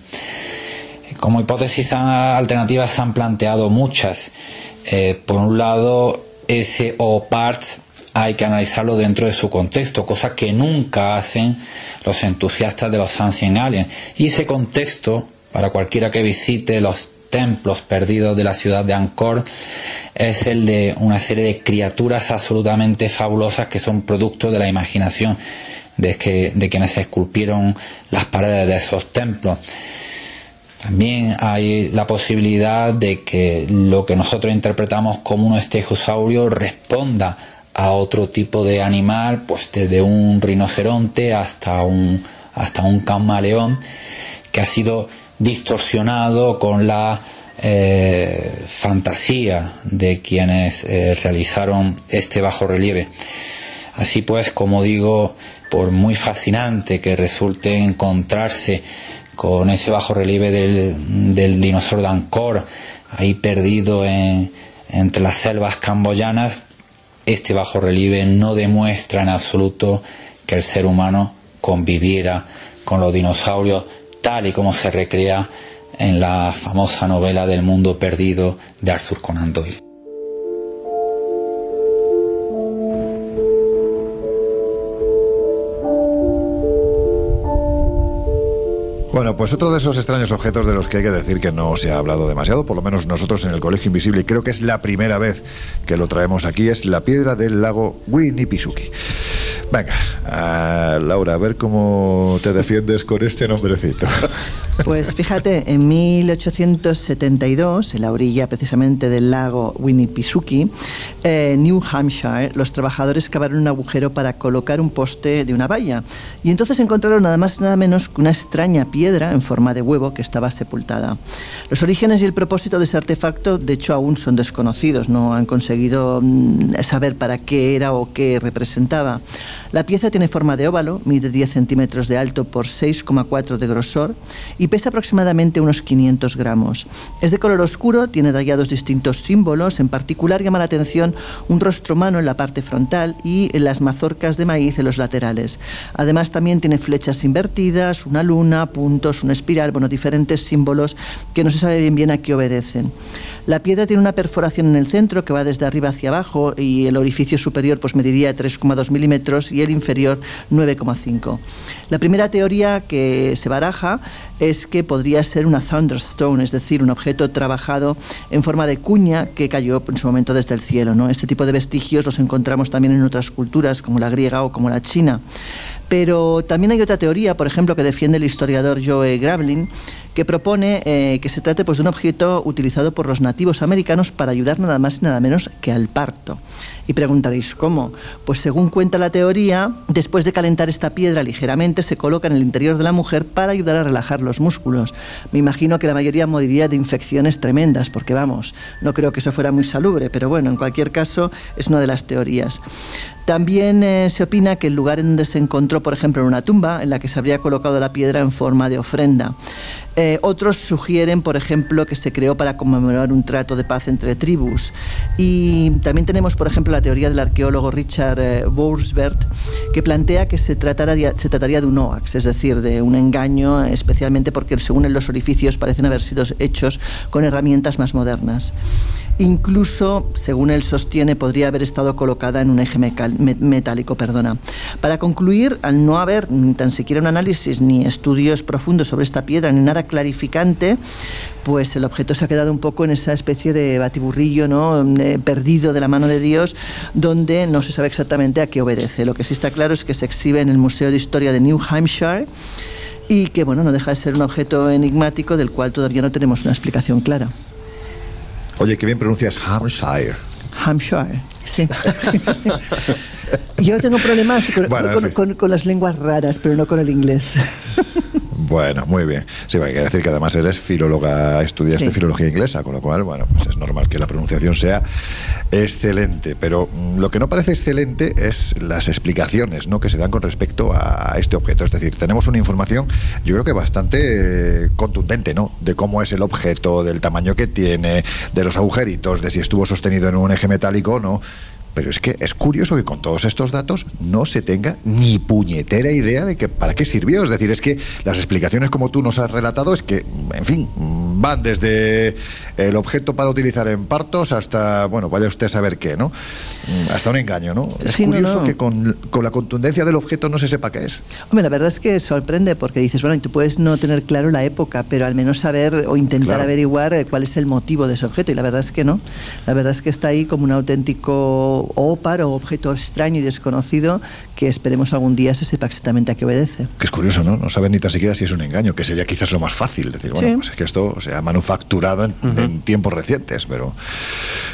Como hipótesis alternativas se han planteado muchas. Eh, por un lado, ese OPART hay que analizarlo dentro de su contexto, cosa que nunca hacen los entusiastas de los Ancient Aliens. Y ese contexto, para cualquiera que visite los templos perdidos de la ciudad de Angkor, es el de una serie de criaturas absolutamente fabulosas que son producto de la imaginación de, que, de quienes esculpieron las paredes de esos templos. También hay la posibilidad de que lo que nosotros interpretamos como un estegosaurio responda a otro tipo de animal, pues desde un rinoceronte hasta un, hasta un camaleón, que ha sido distorsionado con la eh, fantasía de quienes eh, realizaron este bajo relieve. Así pues, como digo, por muy fascinante que resulte encontrarse con ese bajo relieve del, dinosaurio de ahí perdido entre las selvas camboyanas, este bajo relieve no demuestra en absoluto que el ser humano conviviera con los dinosaurios tal y como se recrea en la famosa novela del mundo perdido de Arthur Conan Doyle. Bueno, pues otro de esos extraños objetos de los que hay que decir que no se ha hablado demasiado, por lo menos nosotros en el Colegio Invisible, y creo que es la primera vez que lo traemos aquí, es la piedra del lago Winnipisuki. Venga, Laura, a ver cómo te defiendes con este nombrecito. Pues fíjate, en 1872, en la orilla precisamente del lago Winnipisuki, eh, New Hampshire, los trabajadores cavaron un agujero para colocar un poste de una valla. Y entonces encontraron nada más nada menos que una extraña piedra en forma de huevo que estaba sepultada. Los orígenes y el propósito de ese artefacto, de hecho, aún son desconocidos. No han conseguido mm, saber para qué era o qué representaba. La pieza tiene forma de óvalo, mide 10 centímetros de alto por 6,4 de grosor y pesa aproximadamente unos 500 gramos. Es de color oscuro, tiene tallados distintos símbolos, en particular llama la atención un rostro humano en la parte frontal y las mazorcas de maíz en los laterales. Además también tiene flechas invertidas, una luna, puntos, una espiral, bueno, diferentes símbolos que no se sabe bien a qué obedecen. La piedra tiene una perforación en el centro que va desde arriba hacia abajo y el orificio superior pues mediría 3,2 milímetros y el inferior 9,5. La primera teoría que se baraja es que podría ser una thunderstone, es decir, un objeto trabajado en forma de cuña que cayó en su momento desde el cielo. ¿no? Este tipo de vestigios los encontramos también en otras culturas como la griega o como la china. Pero también hay otra teoría, por ejemplo, que defiende el historiador Joe Gravlin, que propone eh, que se trate pues, de un objeto utilizado por los nativos americanos para ayudar nada más y nada menos que al parto. Y preguntaréis, ¿cómo? Pues según cuenta la teoría, después de calentar esta piedra ligeramente, se coloca en el interior de la mujer para ayudar a relajar los músculos. Me imagino que la mayoría moriría de infecciones tremendas, porque vamos, no creo que eso fuera muy salubre, pero bueno, en cualquier caso es una de las teorías. También eh, se opina que el lugar en donde se encontró, por ejemplo, en una tumba en la que se habría colocado la piedra en forma de ofrenda. Eh, otros sugieren, por ejemplo, que se creó para conmemorar un trato de paz entre tribus. Y también tenemos, por ejemplo, la teoría del arqueólogo Richard eh, que plantea que se, trataría, se trataría de un hoax, es decir, de un engaño, especialmente porque según él los orificios parecen haber sido hechos con herramientas más modernas. Incluso, según él sostiene, podría haber estado colocada en un eje metálico. Perdona. Para concluir, al no haber ni tan siquiera un análisis ni estudios profundos sobre esta piedra ni nada clarificante, pues el objeto se ha quedado un poco en esa especie de batiburrillo ¿no? Eh, perdido de la mano de Dios, donde no se sabe exactamente a qué obedece. Lo que sí está claro es que se exhibe en el Museo de Historia de New Hampshire y que bueno, no deja de ser un objeto enigmático del cual todavía no tenemos una explicación clara. Oye, qué bien pronuncias Hampshire. Hampshire, sí. Yo tengo problemas con, las lenguas raras, pero no con el inglés. Bueno, muy bien. Sí, hay que decir que además eres filóloga, estudiaste filología inglesa, con lo cual, bueno, pues es normal que la pronunciación sea excelente. Pero mm, lo que no parece excelente es las explicaciones ¿no? que se dan con respecto a este objeto. Es decir, tenemos una información, yo creo que bastante eh, contundente, ¿no? De cómo es el objeto, del tamaño que tiene, de los agujeritos, de si estuvo sostenido en un eje metálico o no pero es que es curioso que con todos estos datos no se tenga ni puñetera idea de que para qué sirvió. Es decir, es que las explicaciones como tú nos has relatado es que, en fin, van desde el objeto para utilizar en partos hasta, bueno, vaya usted a saber qué, ¿no? Hasta un engaño, ¿no? Es curioso que con, la contundencia del objeto no se sepa qué es. Hombre, la verdad es que sorprende porque dices, bueno, tú puedes no tener claro la época, pero al menos saber o intentar averiguar eh, cuál es el motivo de ese objeto. Y la verdad es que no. La verdad es que está ahí como un auténtico o o objeto extraño y desconocido que esperemos algún día se sepa exactamente a qué obedece. Que es curioso, ¿no? No saben ni tan siquiera si es un engaño, que sería quizás lo más fácil. Decir, bueno, pues es que esto se ha manufacturado en tiempos recientes, pero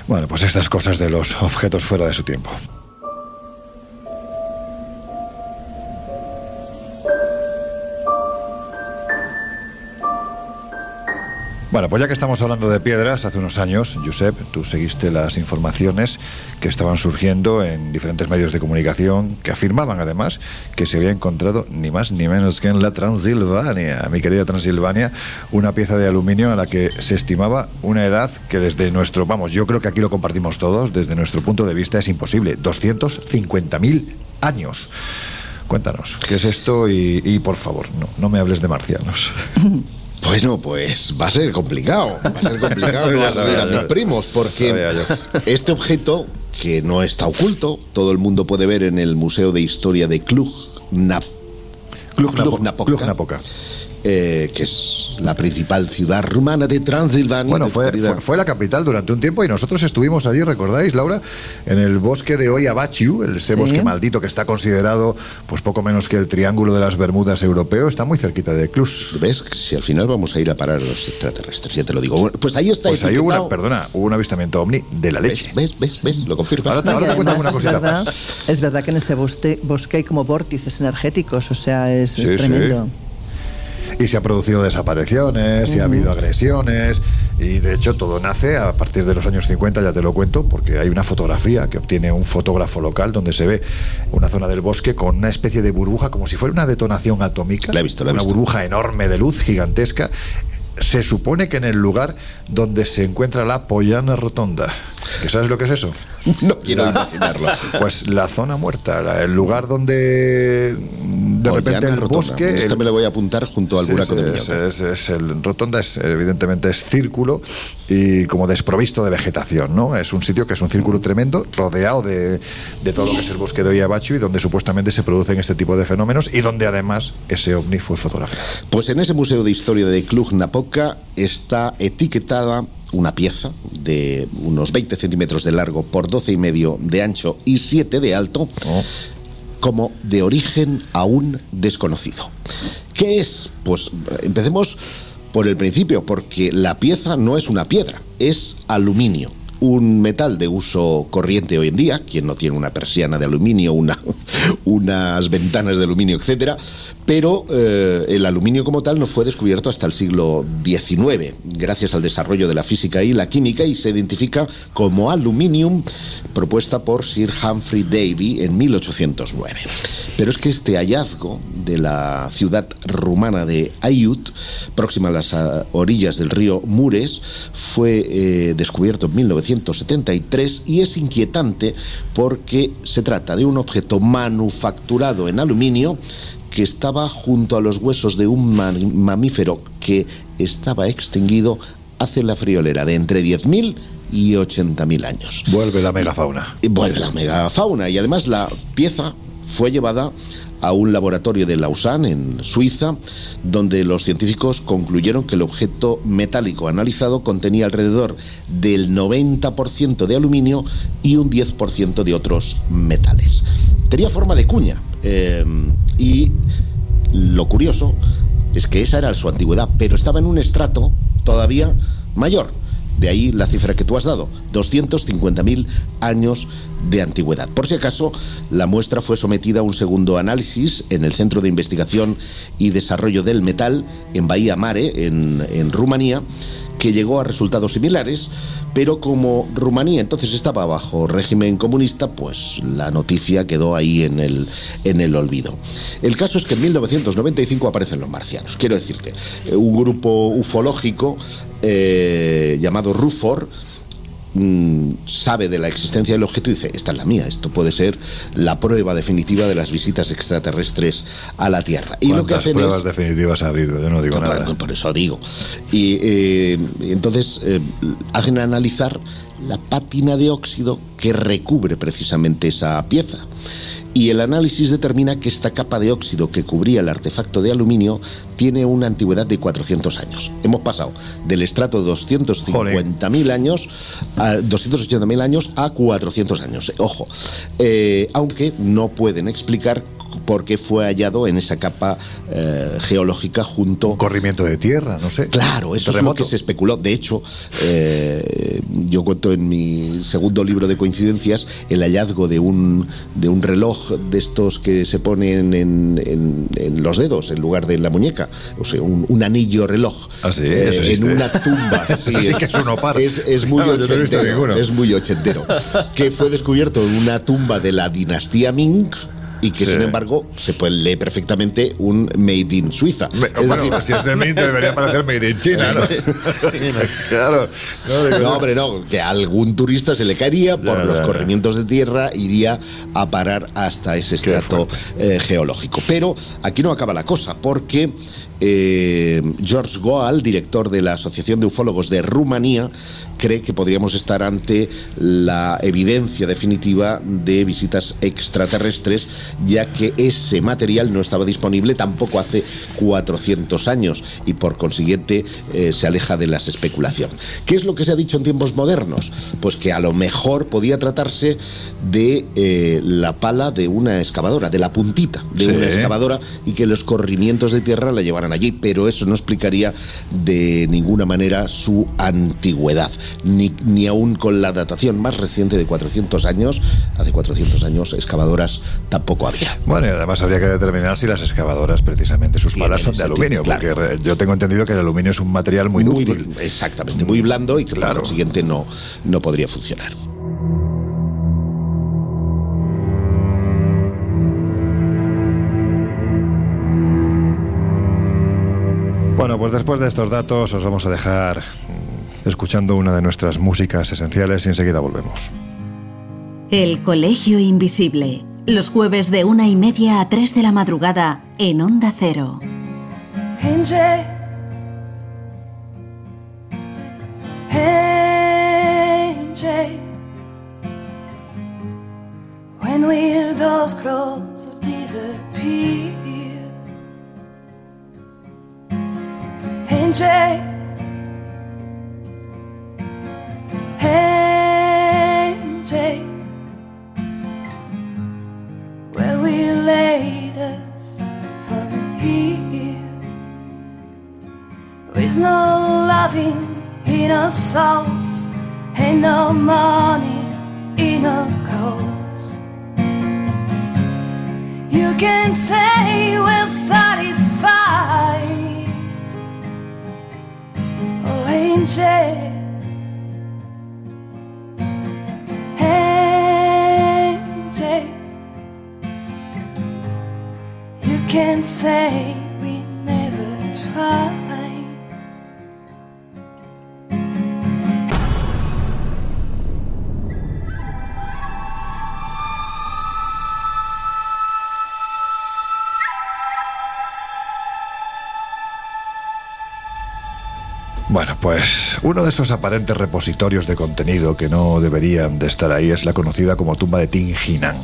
bueno, pues estas cosas de los objetos fuera de su tiempo. Bueno, pues ya que estamos hablando de piedras, hace unos años, Josep, tú seguiste las informaciones que estaban surgiendo en diferentes medios de comunicación que afirmaban además que se había encontrado ni más ni menos que en la Transilvania, mi querida Transilvania, una pieza de aluminio a la que se estimaba una edad que desde nuestro, vamos, yo creo que aquí lo compartimos todos, desde nuestro punto de vista es imposible, 250.000 años. Cuéntanos, ¿qué es esto? Y, y por favor, no, no me hables de marcianos. Bueno, pues va a ser complicado. Va a ser complicado a mis primos, porque este objeto, que no está oculto, todo el mundo puede ver en el Museo de Historia de Cluj-Napoca, Cluj-Napoca, eh, que es la principal ciudad rumana de Transilvania. Bueno, fue, fue, fue la capital durante un tiempo y nosotros estuvimos allí, ¿recordáis, Laura? En el bosque de Oyabachiu, ese Sí. bosque maldito que está considerado pues poco menos que el Triángulo de las Bermudas europeo, está muy cerquita de Clus. ¿Ves? Si al final vamos a ir a parar a los extraterrestres, ya te lo digo. Bueno, pues ahí está Pues ahí hubo una, perdona, hubo un avistamiento ovni de la leche. ¿Ves? ¿Ves? ¿Ves? Lo confirma. Ahora ahora te cuento además alguna es cosita verdad, más. es verdad que en ese bosque, bosque hay como vórtices energéticos, o sea, es, Sí, es sí. Y se han producido desapariciones, y ha habido agresiones, y de hecho todo nace a partir de los años 50, ya te lo cuento, porque hay una fotografía que obtiene un fotógrafo local donde se ve una zona del bosque con una especie de burbuja, como si fuera una detonación atómica. La he visto, la he una visto. burbuja enorme de luz, gigantesca. Se supone que en el lugar donde se encuentra la Pollana Rotonda. ¿Que ¿Sabes lo que es eso? No quiero La- imaginarlo. Pues la zona muerta, la- el lugar donde de repente el Rotonda. bosque... Esta el- me la voy a apuntar junto al Sí, buraco sí, de es, es- es el rotonda es evidentemente es círculo y como desprovisto de vegetación, ¿no? Es un sitio que es un círculo tremendo, rodeado de, de todo lo que es el bosque de Oyabachu y donde supuestamente se producen este tipo de fenómenos y donde además ese ovni fue fotografiado. Pues en ese Museo de Historia de Cluj-Napoca está etiquetada una pieza de unos 20 centímetros de largo por 12 y medio de ancho y 7 de alto Oh. como de origen aún desconocido. ¿Qué es? Pues eh, empecemos por el principio, porque la pieza no es una piedra, es aluminio. Un metal de uso corriente hoy en día, quien no tiene una persiana de aluminio, una, unas ventanas de aluminio, etcétera, pero eh, el aluminio como tal no fue descubierto hasta el siglo XIX, gracias al desarrollo de la física y la química, y se identifica como aluminium, propuesta por Sir Humphrey Davy en 1809. Pero es que este hallazgo de la ciudad rumana de Aiut, próxima a las orillas del río Mures, fue eh, descubierto en 1973 y es inquietante porque se trata de un objeto manufacturado en aluminio que estaba junto a los huesos de un ma- mamífero que estaba extinguido hace la friolera de entre 10.000 y 80.000 años. Vuelve la megafauna. Y vuelve la megafauna y además la pieza fue llevada a un laboratorio de Lausanne, en Suiza, donde los científicos concluyeron que el objeto metálico analizado contenía alrededor del 90% de aluminio y un 10% de otros metales. Tenía forma de cuña eh, y lo curioso es que esa era su antigüedad, pero estaba en un estrato todavía mayor. De ahí la cifra que tú has dado, 250.000 años de antigüedad. Por si acaso, la muestra fue sometida a un segundo análisis en el Centro de Investigación y Desarrollo del Metal en Bahía Mare, en, en Rumanía, que llegó a resultados similares, pero como Rumanía entonces estaba bajo régimen comunista, pues la noticia quedó ahí en el, en el olvido. El caso es que en 1995 aparecen los marcianos. Quiero decirte, un grupo ufológico eh, llamado RUFOR mm, sabe de la existencia del objeto y dice, esta es la mía, esto puede ser la prueba definitiva de las visitas extraterrestres a la Tierra. Y lo que ¿Cuántas hacen pruebas es, definitivas ha habido? Yo no digo por, nada. por eso digo. Y eh, entonces eh, hacen analizar la pátina de óxido que recubre precisamente esa pieza. Y el análisis determina que esta capa de óxido que cubría el artefacto de aluminio tiene una antigüedad de 400 años. Hemos pasado del estrato de 250.000 años a 280.000 años a 400 años. Ojo, eh, aunque no pueden explicar por qué fue hallado en esa capa eh, geológica junto Corrimiento de tierra, no sé. Claro, eso es lo que se especuló. De hecho, eh, yo cuento en mi segundo libro de coincidencias el hallazgo de un, de un reloj de estos que se ponen en, en- en los dedos en lugar de en la muñeca. O sea, un, un anillo reloj. Ah, sí, eh, eso en una tumba. Eso sí que es un opar. Es, es muy Claro, no ochentero. Es muy ochentero. que fue descubierto en una tumba de la dinastía Ming. Y que Sí. sin embargo se puede leer perfectamente un Made in Suiza. Me- Es bueno, decir, si es de Mint debería parecer Made in China, ¿no? claro. No, hombre, no, que a algún turista se le caería por Ya, los ya, ya. corrimientos de tierra, iría a parar hasta ese estrato eh, geológico. Pero aquí no acaba la cosa, porque eh, George Goal, director de la Asociación de Ufólogos de Rumanía, cree que podríamos estar ante la evidencia definitiva de visitas extraterrestres, ya que ese material no estaba disponible tampoco hace 400 años y por consiguiente eh, se aleja de las especulaciones. ¿Qué es lo que se ha dicho en tiempos modernos? Pues que a lo mejor podía tratarse de eh, la pala de una excavadora, de la puntita de Sí. una excavadora y que los corrimientos de tierra la llevaran allí, pero eso no explicaría de ninguna manera su antigüedad, ni, ni aún con la datación más reciente de 400 años, hace 400 años excavadoras tampoco había. Bueno, y además habría que determinar si las excavadoras, precisamente, sus palas son de aluminio, claro. porque yo tengo entendido que el aluminio es un material muy dúctil. exactamente, muy blando y que Claro. por consiguiente no, no podría funcionar. Después de estos datos os vamos a dejar mm, escuchando una de nuestras músicas esenciales y enseguida volvemos. El Colegio Invisible. Los jueves de una y media a tres de la madrugada en Onda Cero. When will disappear? Angie. Angie. Where we laid us from here with no loving in our souls and no money in our coats. You can say we're satisfied, oh angel. Angel. You can say we never tried. Bueno, pues uno de esos aparentes repositorios de contenido que no deberían de estar ahí es la conocida como tumba de Tinginan,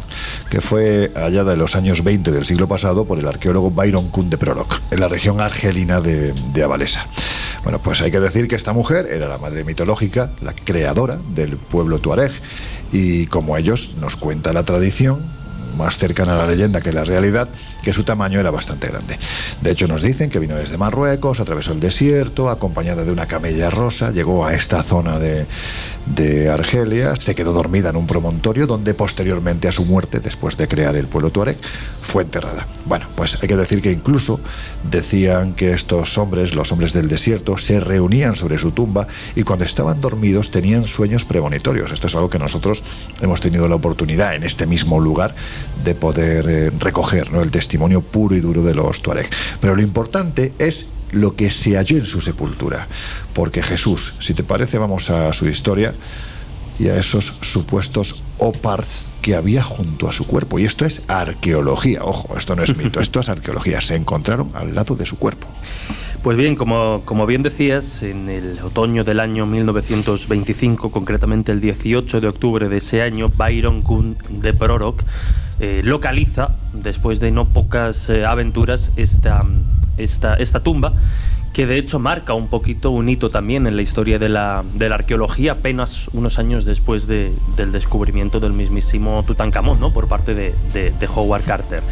que fue hallada en los años 20 del siglo pasado por el arqueólogo Byron Kun de Prorok, en la región argelina de, de Abalesa. Bueno, pues hay que decir que esta mujer era la madre mitológica, la creadora del pueblo tuareg, y como ellos nos cuenta la tradición, más cercana a la leyenda que la realidad, que su tamaño era bastante grande. De hecho, nos dicen que vino desde Marruecos, atravesó el desierto, acompañada de una camella rosa, llegó a esta zona de, de Argelia, se quedó dormida en un promontorio donde posteriormente a su muerte, después de crear el pueblo tuareg, fue enterrada. Bueno, pues hay que decir que incluso decían que estos hombres, los hombres del desierto, se reunían sobre su tumba y cuando estaban dormidos tenían sueños premonitorios. Esto es algo que nosotros hemos tenido la oportunidad en este mismo lugar de poder eh, recoger ¿no? el testimonio puro y duro de los tuareg. Pero lo importante es lo que se halló en su sepultura. Porque Jesús, si te parece, vamos a su historia y a esos supuestos oparts que había junto a su cuerpo. Y esto es arqueología, ojo, esto no es mito, esto es arqueología. Se encontraron al lado de su cuerpo. Pues bien, como, como bien decías, en el otoño del año 1925, concretamente el 18 de octubre de ese año, Byron Kuhn de Prorok eh, localiza, después de no pocas eh, aventuras, esta, esta, esta tumba que de hecho marca un poquito un hito también en la historia de la, de la arqueología, apenas unos años después de- del descubrimiento del mismísimo Tutankamón, ¿no? por parte de Howard Carter.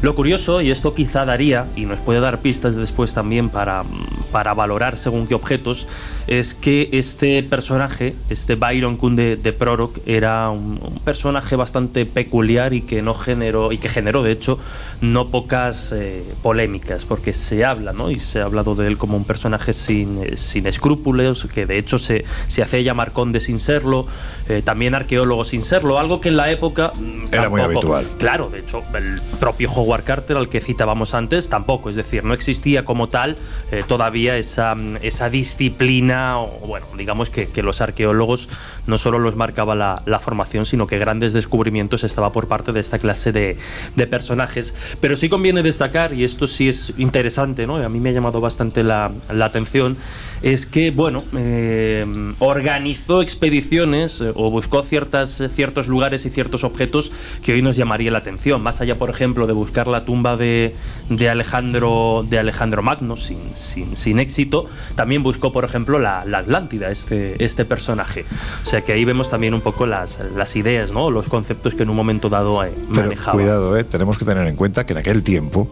Lo curioso, y esto quizá daría, y nos puede dar pistas después también para, para valorar según qué objetos, es que este personaje, este Byron Kuhn de, de Prorok, era un, un personaje bastante peculiar y que no generó, y que generó de hecho no pocas eh, polémicas, porque se habla, ¿no? Y se ha hablado de él como un personaje sin, eh, sin escrúpulos, que de hecho se, se hace llamar conde sin serlo, eh, también arqueólogo sin serlo, algo que en la época mm, Era muy habitual. Claro, de hecho, el propio Howard Howard Carter, al que citábamos antes, tampoco. Es decir, no existía como tal eh, todavía esa, esa disciplina, o bueno, digamos que, los arqueólogos no solo los marcaba la, la, formación, sino que grandes descubrimientos estaba por parte de esta clase de, de, personajes. Pero sí conviene destacar, y esto sí es interesante, ¿no? a mí me ha llamado bastante la, la atención, es que, bueno, eh, organizó expediciones eh, o buscó ciertas, ciertos lugares y ciertos objetos que hoy nos llamaría la atención. Más allá, por ejemplo, de buscar la tumba de, de Alejandro, de Alejandro Magno sin, sin, sin, éxito, también buscó, por ejemplo, la, la, Atlántida, este, este personaje. O sea que ahí vemos también un poco las, las ideas, ¿no? los conceptos que en un momento dado eh, manejaba. Pero cuidado, ¿eh? tenemos que tener en cuenta que en aquel tiempo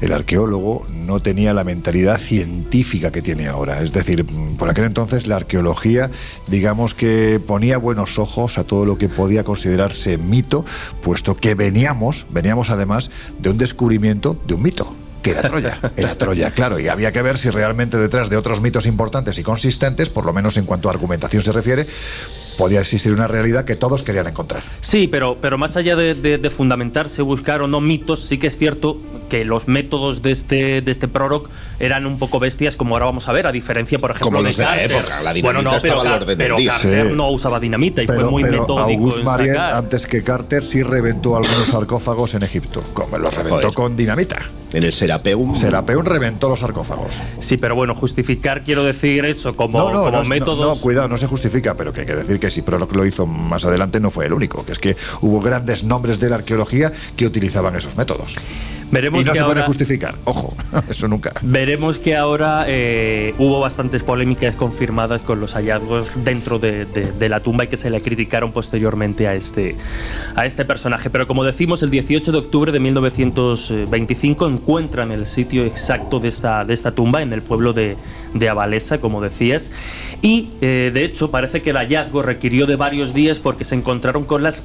el arqueólogo no tenía la mentalidad científica que tiene ahora. Es decir, por aquel entonces la arqueología, digamos que ponía buenos ojos a todo lo que podía considerarse mito, puesto que veníamos, veníamos además de un descubrimiento de un mito que era Troya. Era Troya, claro, y había que ver si realmente detrás de otros mitos importantes y consistentes, por lo menos en cuanto a argumentación se refiere, podía existir una realidad que todos querían encontrar. Sí, pero, pero más allá de, de, de, fundamentarse, buscar o no mitos, sí que es cierto que los métodos de este, de este Prorok eran un poco bestias, como ahora vamos a ver, a diferencia, por ejemplo, como los de, Carter. la época. La dinamita bueno, no, estaba pero, al orden pero del día. Carter Sí. no usaba dinamita y Pero, fue muy pero metódico. August Mariel, antes que Carter, sí reventó algunos sarcófagos en Egipto. Como los reventó Joder. con dinamita. En el Serapeum. Serapeum reventó los sarcófagos. Sí, pero bueno, justificar quiero decir eso como, No, no, como no, métodos. no, cuidado, no se justifica, pero que hay que decir que si Prorok lo hizo más adelante no fue el único, que es que hubo grandes nombres de la arqueología que utilizaban esos métodos. Veremos y no que se puede ahora- justificar, ojo, eso nunca. Veremos que ahora eh, hubo bastantes polémicas confirmadas con los hallazgos dentro de, de- de la tumba y que se le criticaron posteriormente a este, a este personaje. Pero como decimos, el 18 de octubre de 1925 encuentran el sitio exacto de esta, de esta tumba en el pueblo de, de Abalesa, como decías. Y eh, de hecho parece que el hallazgo requirió de varios días porque se encontraron con las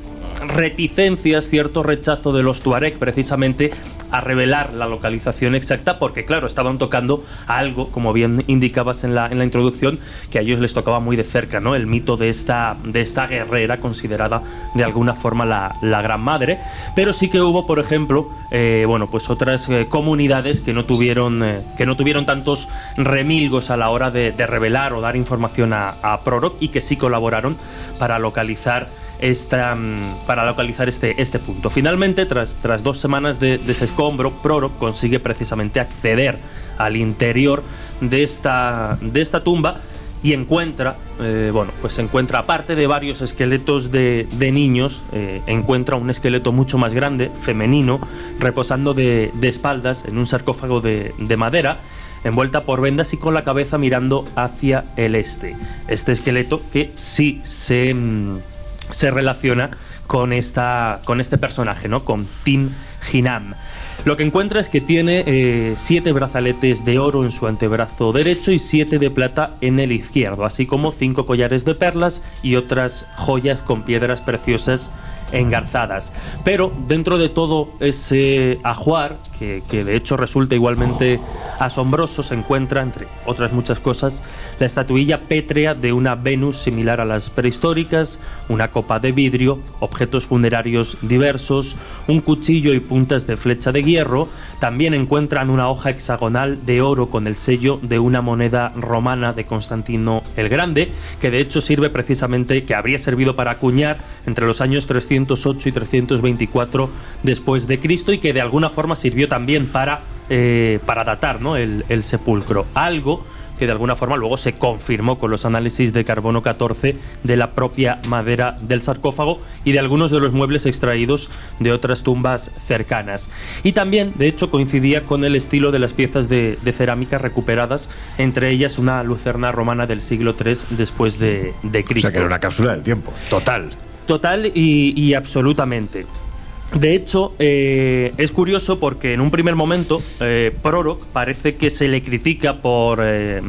reticencias, cierto rechazo de los Tuareg precisamente a revelar la localización exacta porque claro, estaban tocando algo, como bien indicabas en la, en la introducción, que a ellos les tocaba muy de cerca, ¿no? El mito de esta, de esta guerrera considerada de alguna forma la, la gran madre, pero sí que hubo, por ejemplo, eh, bueno, pues otras eh, comunidades que no tuvieron eh, que no tuvieron tantos remilgos a la hora de, revelar o dar información a, a Prorok y que sí colaboraron para localizar esta, mm, para localizar este, este punto. Finalmente, tras, tras dos semanas de, de escombro, Prorok consigue precisamente acceder al interior de esta, de esta tumba y encuentra, eh, bueno, pues encuentra, aparte de varios esqueletos de, niños, eh, encuentra un esqueleto mucho más grande, femenino, reposando de, espaldas en un sarcófago de, de madera, envuelta por vendas y con la cabeza mirando hacia el este. Este esqueleto que sí se... mm, se relaciona con, esta, con este personaje, ¿no? Con Tim Hinam. Lo que encuentra es que tiene eh, siete brazaletes de oro en su antebrazo derecho y siete de plata en el izquierdo, así como cinco collares de perlas y otras joyas con piedras preciosas engarzadas. Pero dentro de todo ese ajuar, que, de hecho resulta igualmente asombroso, se encuentra, entre otras muchas cosas, la estatuilla pétrea de una Venus similar a las prehistóricas, una copa de vidrio, objetos funerarios diversos, un cuchillo y puntas de flecha de hierro. También encuentran una hoja hexagonal de oro con el sello de una moneda romana de Constantino el Grande, que de hecho sirve precisamente, que habría servido para acuñar entre los años 308 y 324 después de Cristo y que de alguna forma sirvió también para, eh, para datar ¿no? el, el sepulcro. Algo que de alguna forma luego se confirmó con los análisis de carbono 14 de la propia madera del sarcófago y de algunos de los muebles extraídos de otras tumbas cercanas. Y también, de hecho, coincidía con el estilo de las piezas de, de cerámica recuperadas, entre ellas una lucerna romana del siglo III después de, de O Cristo. sea que era una cápsula del tiempo, total. Total y, y absolutamente. De hecho, eh, es curioso porque en un primer momento eh, Prorok parece que se le critica por eh,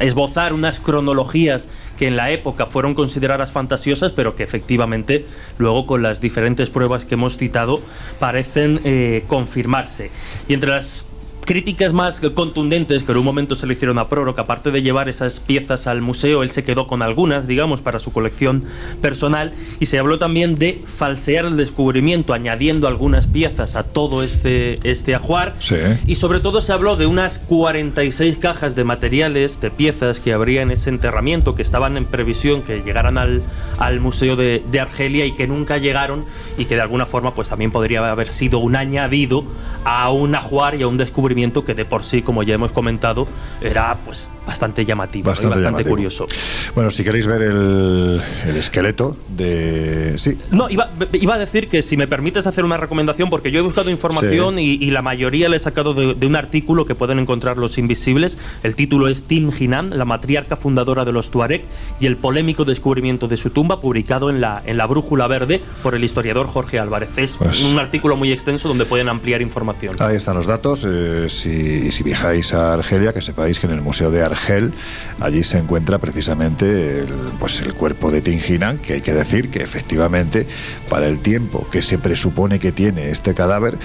esbozar unas cronologías que en la época fueron consideradas fantasiosas, pero que efectivamente luego con las diferentes pruebas que hemos citado parecen eh, confirmarse. Y entre las críticas más contundentes que en un momento se le hicieron a Proro, que aparte de llevar esas piezas al museo, él se quedó con algunas, digamos, para su colección personal, y se habló también de falsear el descubrimiento, añadiendo algunas piezas a todo este, este ajuar, Sí. y sobre todo se habló de unas 46 cajas de materiales, de piezas que habría en ese enterramiento, que estaban en previsión que llegaran al, al Museo de, de Argelia y que nunca llegaron, y que de alguna forma pues también podría haber sido un añadido a un ajuar y a un descubrimiento que de por sí, como ya hemos comentado, era pues bastante llamativo ¿no? y Bastante bastante llamativo. curioso. Bueno, si queréis ver el, el esqueleto de... Sí, No, iba, iba a decir que si me permites hacer una recomendación, porque yo he buscado información y, y la mayoría le he sacado de, de un artículo que pueden encontrar los invisibles. El título es Tin Jinan, la matriarca fundadora de los Tuareg y el polémico descubrimiento de su tumba, publicado en la, en la Brújula Verde por el historiador Jorge Álvarez. Es Pues- un artículo muy extenso donde pueden ampliar información. Ahí están los datos. eh, si, si viajáis a Argelia, que sepáis que en el Museo de Argel, allí se encuentra precisamente el, pues el cuerpo de Tinginan, que hay que decir que efectivamente, para el tiempo que se presupone que tiene este cadáver,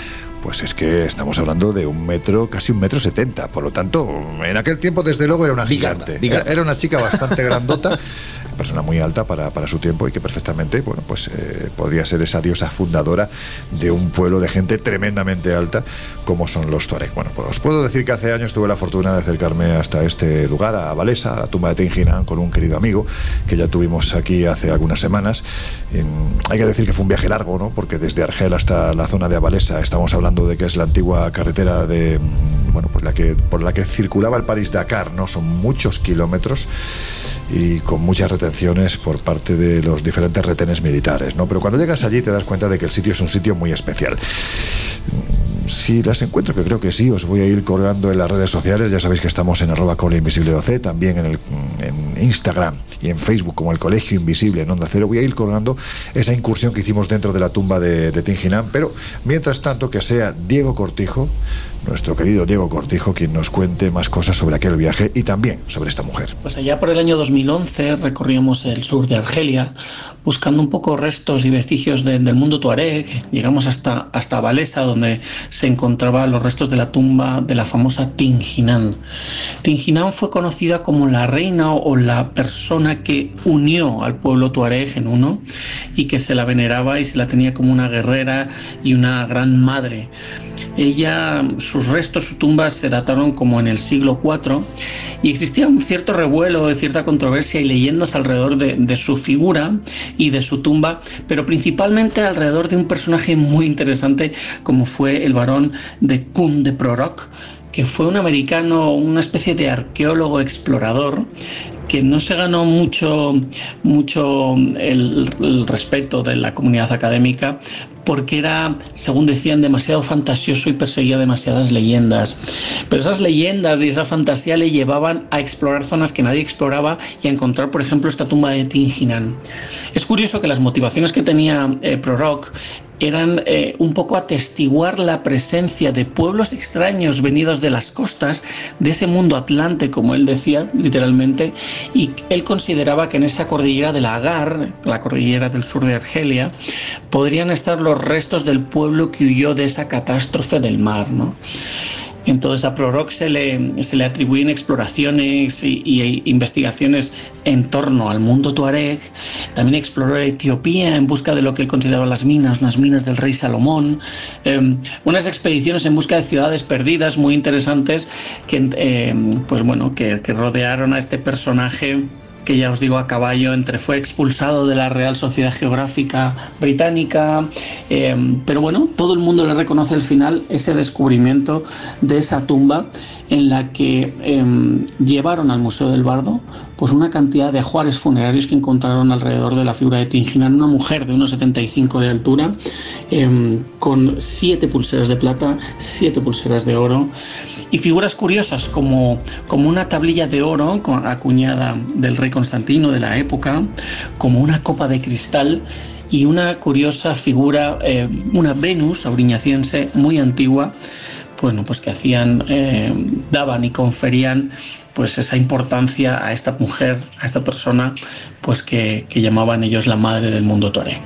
pues es que estamos hablando de un metro, casi un metro setenta. Por lo tanto, en aquel tiempo, desde luego, era una gigante. bigarda. Era una chica bastante grandota, persona muy alta para, para su tiempo y que perfectamente, bueno, pues eh, podría ser esa diosa fundadora de un pueblo de gente tremendamente alta como son los Tuareg. Bueno, pues os puedo decir que hace años tuve la fortuna de acercarme hasta este lugar, a Valesa, a la tumba de Tenjinan, con un querido amigo que ya tuvimos aquí hace algunas semanas. En- hay que decir que fue un viaje largo, ¿no? Porque desde Argel hasta la zona de Avalesa estamos hablando de que es la antigua carretera de, mm, bueno, pues la que por la que circulaba el París Dakar, ¿no? Son muchos kilómetros y con muchas retenciones por parte de los diferentes retenes militares, ¿no? Pero cuando llegas allí te das cuenta de que el sitio es un sitio muy especial. Si las encuentro, que creo que sí, os voy a ir colgando en las redes sociales. Ya sabéis que estamos en arroba con invisible también en, el, en Instagram y en Facebook como el Colegio Invisible en Onda Cero. Voy a ir colgando esa incursión que hicimos dentro de la tumba de, de Tinginan, pero mientras tanto que sea Diego Cortijo, nuestro querido Diego Cortijo, quien nos cuente más cosas sobre aquel viaje y también sobre esta mujer. Pues allá por el año 2011 recorríamos el sur de Argelia buscando un poco restos y vestigios de- del mundo tuareg. Llegamos hasta, hasta Valesa, donde se encontraban los restos de la tumba de la famosa Tinginan. Tinginan fue conocida como la reina o la persona que unió al pueblo tuareg en uno y que se la veneraba y se la tenía como una guerrera y una gran madre. Ella, sus restos, su tumba se dataron como en el siglo IV y existía un cierto revuelo, cierta controversia y leyendas alrededor de, de su figura y de su tumba, pero principalmente alrededor de un personaje muy interesante como fue el varón de Kun de Prorok, que fue un americano, una especie de arqueólogo explorador que no se ganó mucho, mucho el, respeto de la comunidad académica porque era, según decían, demasiado fantasioso y perseguía demasiadas leyendas. Pero esas leyendas y esa fantasía le llevaban a explorar zonas que nadie exploraba y a encontrar, por ejemplo, esta tumba de Tinginan. Es curioso que las motivaciones que tenía eh, Prorok eran eh, un poco atestiguar la presencia de pueblos extraños venidos de las costas, de ese mundo atlante, como él decía, literalmente, y él consideraba que en esa cordillera del Agar, la cordillera del sur de Argelia, podrían estar los restos del pueblo que huyó de esa catástrofe del mar, ¿no? Entonces a Prorok se le, atribuyen exploraciones y, investigaciones en torno al mundo tuareg. También exploró Etiopía en busca de lo que él consideraba las minas, unas minas del rey Salomón. Eh, unas expediciones en busca de ciudades perdidas muy interesantes que, eh, pues bueno, que rodearon a este personaje que ya os digo a caballo entre fue expulsado de la Real Sociedad Geográfica Británica, eh, pero bueno, todo el mundo le reconoce al final ese descubrimiento de esa tumba en la que eh, llevaron al Museo del Bardo pues una cantidad de ajuares funerarios que encontraron alrededor de la figura de Tinginan, una mujer de unos 75 de altura, eh, con siete pulseras de plata, siete pulseras de oro y figuras curiosas como, como una tablilla de oro acuñada del rey Constantino de la época, como una copa de cristal y una curiosa figura, eh, una Venus auriñaciense muy antigua, bueno, pues que hacían, eh, daban y conferían pues esa importancia a esta mujer, a esta persona, pues que, llamaban ellos la madre del mundo tuareg.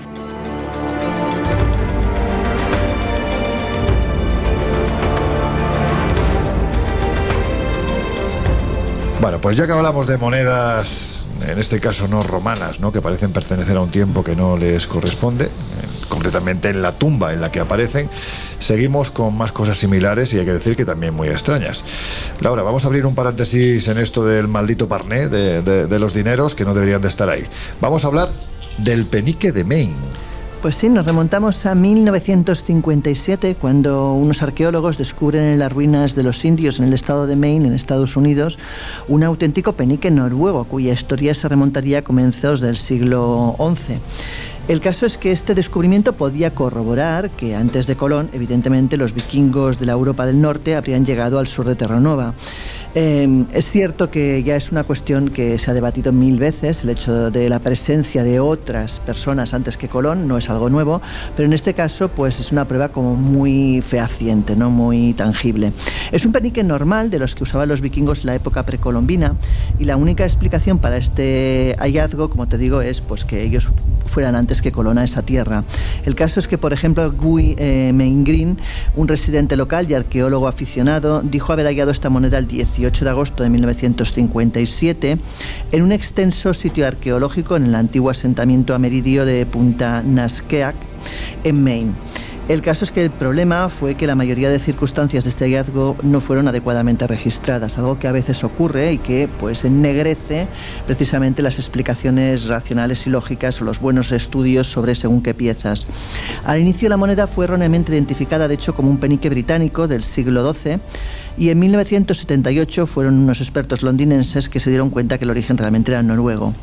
Bueno, pues ya que hablamos de monedas, en este caso no romanas, ¿no? que parecen pertenecer a un tiempo que no les corresponde, concretamente en la tumba en la que aparecen, seguimos con más cosas similares y hay que decir que también muy extrañas. Laura, vamos a abrir un paréntesis en esto del maldito parné, de, de- de los dineros que no deberían de estar ahí. Vamos a hablar del penique de Maine. Pues sí, nos remontamos a 1957, cuando unos arqueólogos descubren en las ruinas de los indios en el estado de Maine, en Estados Unidos, un auténtico penique noruego, cuya historia se remontaría a comienzos del siglo XI. El caso es que este descubrimiento podía corroborar que antes de Colón, evidentemente, los vikingos de la Europa del Norte habrían llegado al sur de Terranova. Eh, es cierto que ya es una cuestión que se ha debatido mil veces, el hecho de la presencia de otras personas antes que Colón no es algo nuevo, pero en este caso pues es una prueba como muy fehaciente, no muy tangible. Es un penique normal de los que usaban los vikingos en la época precolombina y la única explicación para este hallazgo, como te digo, es pues que ellos fueran antes que Colón a esa tierra. El caso es que, por ejemplo, Guy eh, un residente local y arqueólogo aficionado, dijo haber hallado esta moneda el 18 de agosto de 1957 en un extenso sitio arqueológico en el antiguo asentamiento ameridio de Punta Naskeak, en Maine. El caso es que el problema fue que la mayoría de circunstancias de este hallazgo no fueron adecuadamente registradas, algo que a veces ocurre y que pues ennegrece precisamente las explicaciones racionales y lógicas o los buenos estudios sobre según qué piezas. Al inicio la moneda fue erróneamente identificada de hecho como un penique británico del siglo XII y en 1978 fueron unos expertos londinenses que se dieron cuenta que el origen realmente era noruego.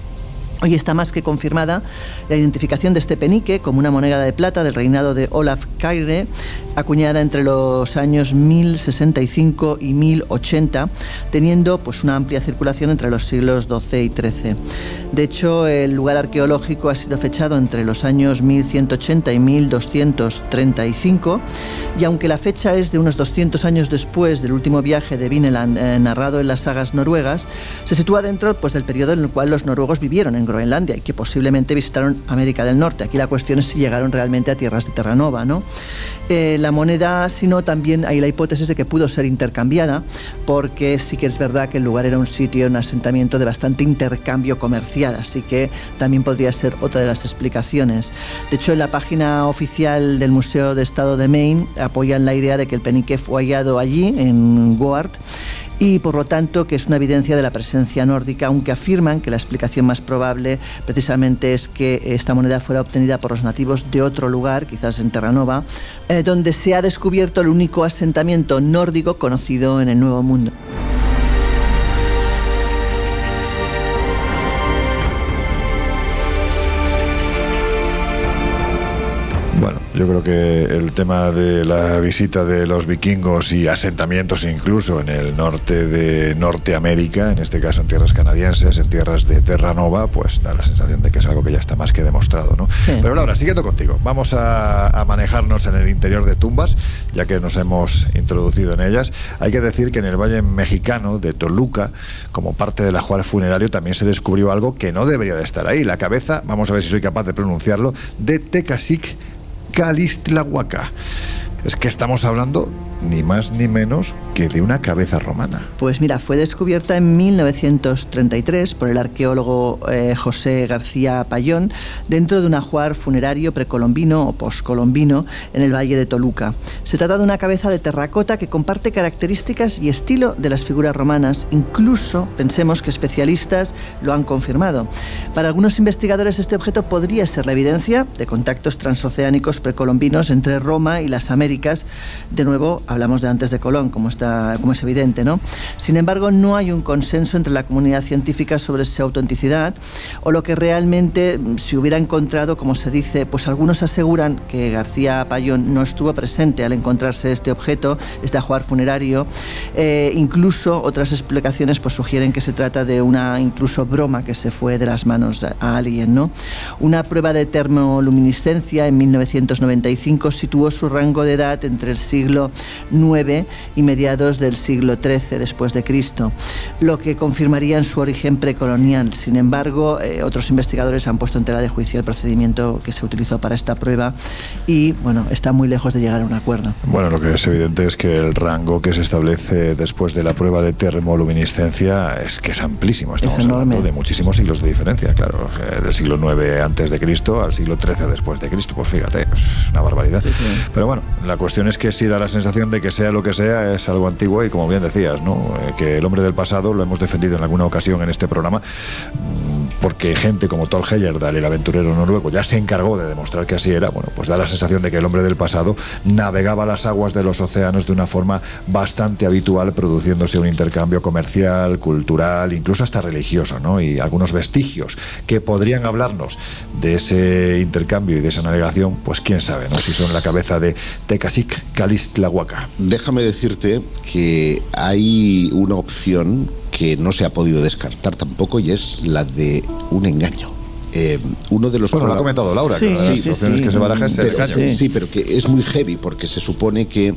Hoy está más que confirmada la identificación de este penique como una moneda de plata del reinado de Olaf Kyrre, acuñada entre los años 1065 y 1080, teniendo pues una amplia circulación entre los siglos XII y XIII. De hecho, el lugar arqueológico ha sido fechado entre los años 1180 y 1235, y aunque la fecha es de unos 200 años después del último viaje de Vineland eh, narrado en las sagas noruegas, se sitúa dentro pues, del periodo en el cual los noruegos vivieron en Groenlandia y que posiblemente visitaron América del Norte. Aquí la cuestión es si llegaron realmente a tierras de Terranova, ¿no? Eh, la moneda, si no, también hay la hipótesis de que pudo ser intercambiada, porque sí que es verdad que el lugar era un sitio, un asentamiento de bastante intercambio comercial, así que también podría ser otra de las explicaciones. De hecho, en la página oficial del Museo de Estado de Maine apoyan la idea de que el penique fue hallado allí, en Goart, y por lo tanto que es una evidencia de la presencia nórdica, aunque afirman que la explicación más probable precisamente es que esta moneda fuera obtenida por los nativos de otro lugar, quizás en Terranova, eh, donde se ha descubierto el único asentamiento nórdico conocido en el Nuevo Mundo. Yo creo que el tema de la visita de los vikingos y asentamientos incluso en el norte de Norteamérica, en este caso en tierras canadienses, en tierras de Terranova, pues da la sensación de que es algo que ya está más que demostrado, ¿no? Pero Laura, siguiendo contigo, vamos a, a manejarnos en el interior de tumbas, ya que nos hemos introducido en ellas. Hay que decir que en el Valle Mexicano de Toluca, como parte del ajuar funerario, también se descubrió algo que no debería de estar ahí. La cabeza, vamos a ver si soy capaz de pronunciarlo, de Tecasic Calistlahuaca. Es que estamos hablando ni más ni menos que de una cabeza romana. Pues mira, fue descubierta en 1933 por el arqueólogo eh, José García Payón dentro de un ajuar funerario precolombino o poscolombino en el Valle de Toluca. Se trata de una cabeza de terracota que comparte características y estilo de las figuras romanas. Incluso pensemos que especialistas lo han confirmado. Para algunos investigadores este objeto podría ser la evidencia de contactos transoceánicos precolombinos entre Roma y las Américas. De nuevo, hablamos de antes de Colón, como, está, como es evidente, ¿no? Sin embargo, no hay un consenso entre la comunidad científica sobre su autenticidad o lo que realmente mm, se hubiera encontrado, como se dice, pues algunos aseguran que García Payón no estuvo presente al encontrarse este objeto, este ajuar funerario. Eh, incluso otras explicaciones pues sugieren que se trata de una incluso broma que se fue de las manos a alguien. ¿no? Una prueba de termoluminiscencia en 1995 situó su rango de edad entre el siglo IX y mediados del siglo XIII después de Cristo, lo que confirmaría en su origen precolonial. Sin embargo, eh, otros investigadores han puesto en tela de juicio el procedimiento que se utilizó para esta prueba y bueno, está muy lejos de llegar a un acuerdo. Bueno, lo que es evidente es que el rango que se establece después de la prueba de termoluminiscencia es que es amplísimo. Estamos hablando de muchísimos siglos de diferencia, claro, del siglo IX antes de Cristo al siglo XIII después de Cristo. Pues fíjate, es una barbaridad. Pero bueno, la cuestión es que sí da la sensación de que sea lo que sea, es algo antiguo y como bien decías, ¿no? Eh, que el hombre del pasado lo hemos defendido en alguna ocasión en este programa porque gente como Thor Heyerdahl, el aventurero noruego, ya se encargó de demostrar que así era, bueno, pues da la sensación de que el hombre del pasado navegaba las aguas de los océanos de una forma bastante habitual, produciéndose un intercambio comercial, cultural, incluso hasta religioso, ¿no? Y algunos vestigios que podrían hablarnos de ese intercambio y de esa navegación, pues quién sabe, ¿no? Si son la cabeza de Tecasic Calistlahuaca. Déjame decirte que hay una opción que no se ha podido descartar tampoco y es la de un engaño. Eh, uno de los Bueno, lo ha comentado Laura, que una de las opciones que se baraja es pero, engaño. sí, pero que es muy heavy porque se supone que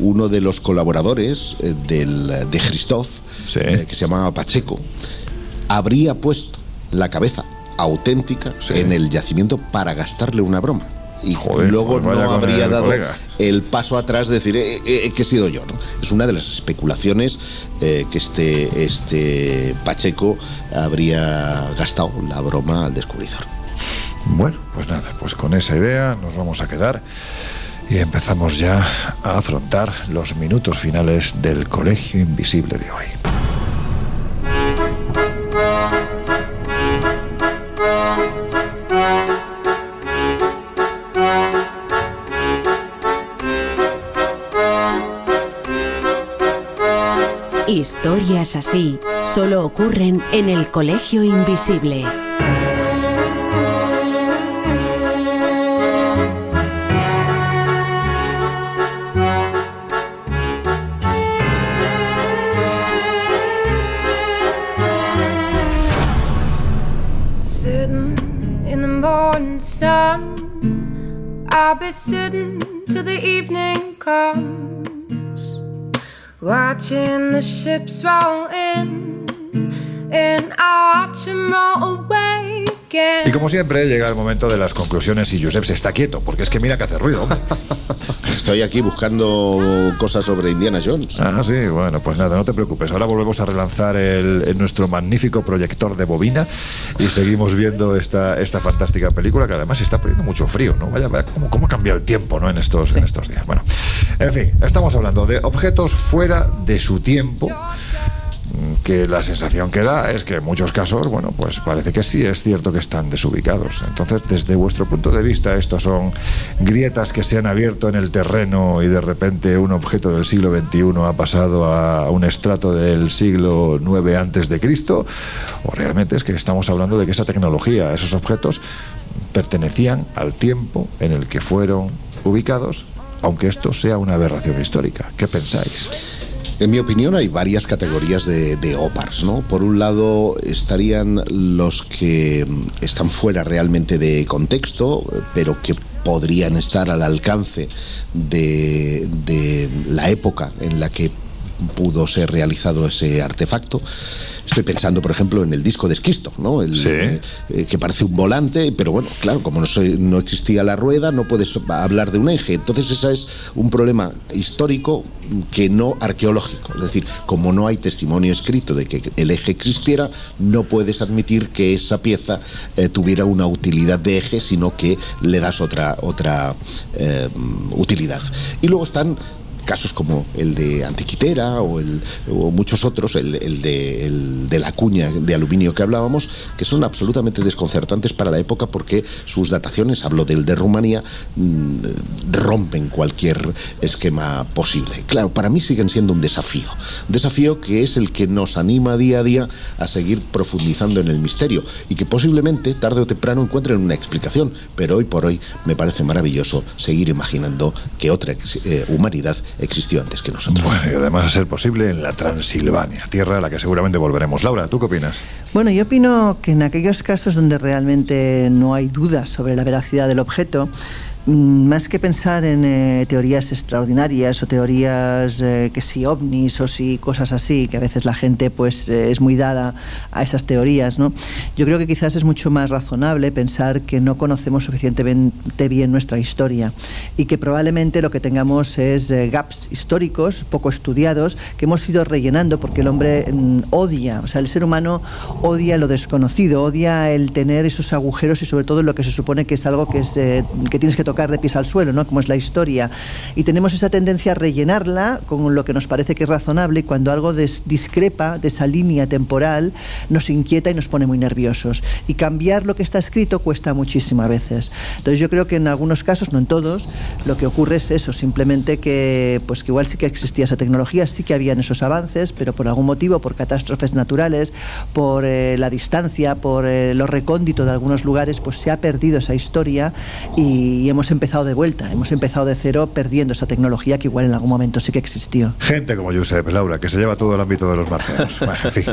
uno de los colaboradores eh, del, de Christoph, eh, que se llamaba Pacheco, habría puesto la cabeza auténtica en el yacimiento para gastarle una broma. Y luego pues no habría el dado colega. el paso atrás de decir eh, eh, que he sido yo. ¿no? Es una de las especulaciones eh, que este, este Pacheco habría gastado la broma al descubridor. Bueno, pues nada, pues con esa idea nos vamos a quedar y empezamos ya a afrontar los minutos finales del Colegio Invisible de hoy. Historias así solo ocurren en el Colegio Invisible. I'll be sitting till the evening comes, watching the ships roll in, and I watch 'em roll away Y como siempre, llega el momento de las conclusiones y Josep se está quieto, porque es que mira que hace ruido. hombre. Estoy aquí buscando cosas sobre Indiana Jones. Ah, sí, bueno, pues nada, no te preocupes. Ahora volvemos a relanzar el, el nuestro magnífico proyector de bobina y seguimos viendo esta, esta fantástica película que además está poniendo mucho frío, ¿no? Vaya, vaya cómo, cómo ha cambiado el tiempo, ¿no? En estos, en estos días. Bueno, en fin, estamos hablando de objetos fuera de su tiempo que la sensación que da es que en muchos casos, bueno, pues parece que sí es cierto que están desubicados. Entonces, desde vuestro punto de vista, estos son grietas que se han abierto en el terreno y de repente un objeto del siglo XXI ha pasado a un estrato del siglo IX antes de Cristo, o realmente es que estamos hablando de que esa tecnología, esos objetos pertenecían al tiempo en el que fueron ubicados, aunque esto sea una aberración histórica. ¿Qué pensáis? En mi opinión hay varias categorías de, de OPARs, ¿no? Por un lado estarían los que mm, están fuera realmente de contexto, pero que podrían estar al alcance de la época en la que pudo ser realizado ese artefacto. Estoy pensando, por ejemplo, en el disco de esquisto, ¿no? El, eh, eh, que parece un volante, pero bueno, claro, como no, se- no existía la rueda, no puedes hablar de un eje. Entonces, ese es un problema histórico que no arqueológico. Es decir, como no hay testimonio escrito de que el eje existiera, no puedes admitir que esa pieza eh, tuviera una utilidad de eje, sino que le das otra, otra eh, utilidad. Y luego están casos como el de Antiquitera o, el, o muchos otros, el, de, el de la cuña de aluminio que hablábamos, que son absolutamente desconcertantes para la época porque sus dataciones, hablo del de Rumanía, mm, rompen cualquier esquema posible. Claro, para mí siguen siendo un desafío, desafío que es el que nos anima día a día a seguir profundizando en el misterio y que posiblemente tarde o temprano encuentren una explicación, pero hoy por hoy me parece maravilloso seguir imaginando que otra eh, humanidad existió antes que nosotros. Bueno, y además a ser posible en la Transilvania, tierra a la que seguramente volveremos. Laura, ¿tú qué opinas? Bueno, yo opino que en aquellos casos donde realmente no hay dudas sobre la veracidad del objeto, más que pensar en eh, teorías extraordinarias o teorías eh, que si ovnis o si cosas así, que a veces la gente pues eh, es muy dada a esas teorías, ¿no? Yo creo que quizás es mucho más razonable pensar que no conocemos suficientemente bien nuestra historia y que probablemente lo que tengamos es eh, gaps históricos poco estudiados que hemos ido rellenando porque el hombre mm, odia, o sea, el ser humano odia lo desconocido, odia el tener esos agujeros y sobre todo lo que se supone que es algo que, es, eh, que tienes que tocar de pies al suelo, ¿no? como es la historia. Y tenemos esa tendencia a rellenarla con lo que nos parece que es razonable y cuando algo des- discrepa de esa línea temporal nos inquieta y nos pone muy nerviosos. Y cambiar lo que está escrito cuesta muchísimo a veces. Entonces yo creo que en algunos casos, no en todos, lo que ocurre es eso, simplemente que pues que igual sí que existía esa tecnología, sí que habían esos avances, pero por algún motivo, por catástrofes naturales, por eh, la distancia, por eh, lo recóndito de algunos lugares, pues se ha perdido esa historia y, hemos empezado de vuelta, hemos empezado de cero perdiendo esa tecnología que igual en algún momento sí que existió. Gente como Josep, Laura, que se lleva todo el ámbito de los marcianos. Bueno, en fin.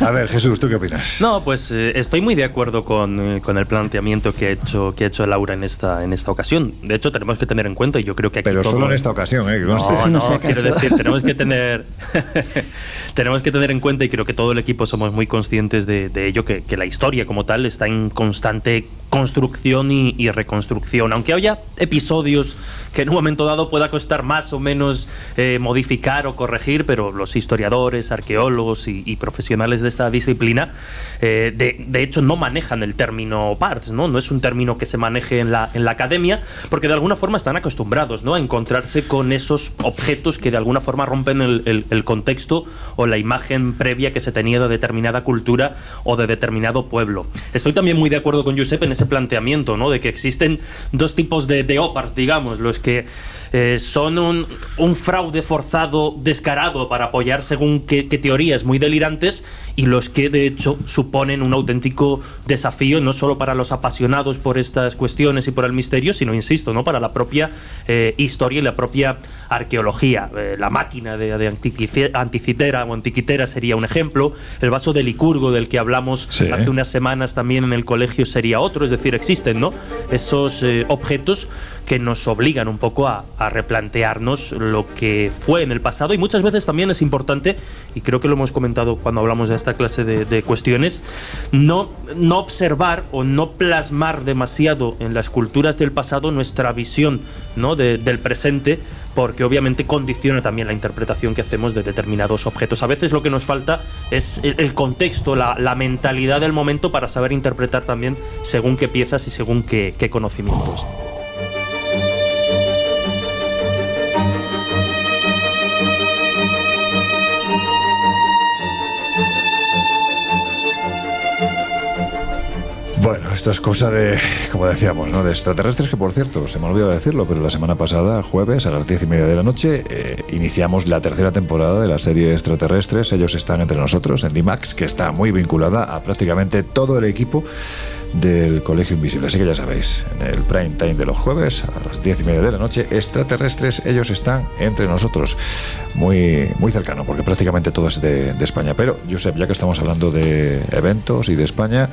A ver, Jesús, ¿tú qué opinas? No, pues eh, estoy muy de acuerdo con, eh, con el planteamiento que ha hecho que ha hecho Laura en esta en esta ocasión. De hecho, tenemos que tener en cuenta y yo creo que aquí Pero todo- solo en esta ocasión, ¿eh? No, no, quiero decir, tenemos que tener tenemos que tener en cuenta y creo que todo el equipo somos muy conscientes de, de ello que, que la historia como tal está en constante construcción y, y reconstrucción. Aunque haya episodios que en un momento dado pueda costar más o menos eh, modificar o corregir, pero los historiadores, arqueólogos y, y profesionales de esta disciplina, eh, de, de hecho, no manejan el término parts, ¿no? No es un término que se maneje en la, en la academia, porque de alguna forma están acostumbrados, ¿no? A encontrarse con esos objetos que de alguna forma rompen el, el- el contexto o la imagen previa que se tenía de determinada cultura o de determinado pueblo. Estoy también muy de acuerdo con Josep en ese planteamiento, ¿no? De que existen dos tipos de, de OPARs, digamos, los que eh, son un, fraude forzado, descarado para apoyar según qué teorías muy delirantes y los que de hecho suponen un auténtico desafío no solo para los apasionados por estas cuestiones y por el misterio, sino, insisto, ¿no? para la propia eh, historia y la propia arqueología. Eh, la máquina de, de anticitera o antiquitera sería un ejemplo, el vaso de Licurgo del que hablamos Sí. hace unas semanas también en el colegio sería otro, es decir, existen ¿no? esos eh, objetos que nos obligan un poco a, replantearnos lo que fue en el pasado y muchas veces también es importante, y creo que lo hemos comentado cuando hablamos de esta clase de, cuestiones, no, no observar o no plasmar demasiado en las culturas del pasado nuestra visión ¿no? de- del presente porque obviamente condiciona también la interpretación que hacemos de determinados objetos. A veces lo que nos falta es el, contexto, la, mentalidad del momento para saber interpretar también según qué piezas y según qué conocimientos. Bueno, esto es cosa de, como decíamos, ¿no? de extraterrestres, que por cierto, se me olvidó decirlo, pero la semana pasada, jueves, a las diez y media de la noche, eh, iniciamos la tercera temporada de la serie Extraterrestres. Ellos están entre nosotros en DIMAX, que está muy vinculada a prácticamente todo el equipo del Colegio Invisible. Así que ya sabéis, en el prime time de los jueves, a las diez y media de la noche, extraterrestres, ellos están entre nosotros, muy, muy cercano, porque prácticamente todo es de, de España. Pero, Josep, ya que estamos hablando de eventos y de España,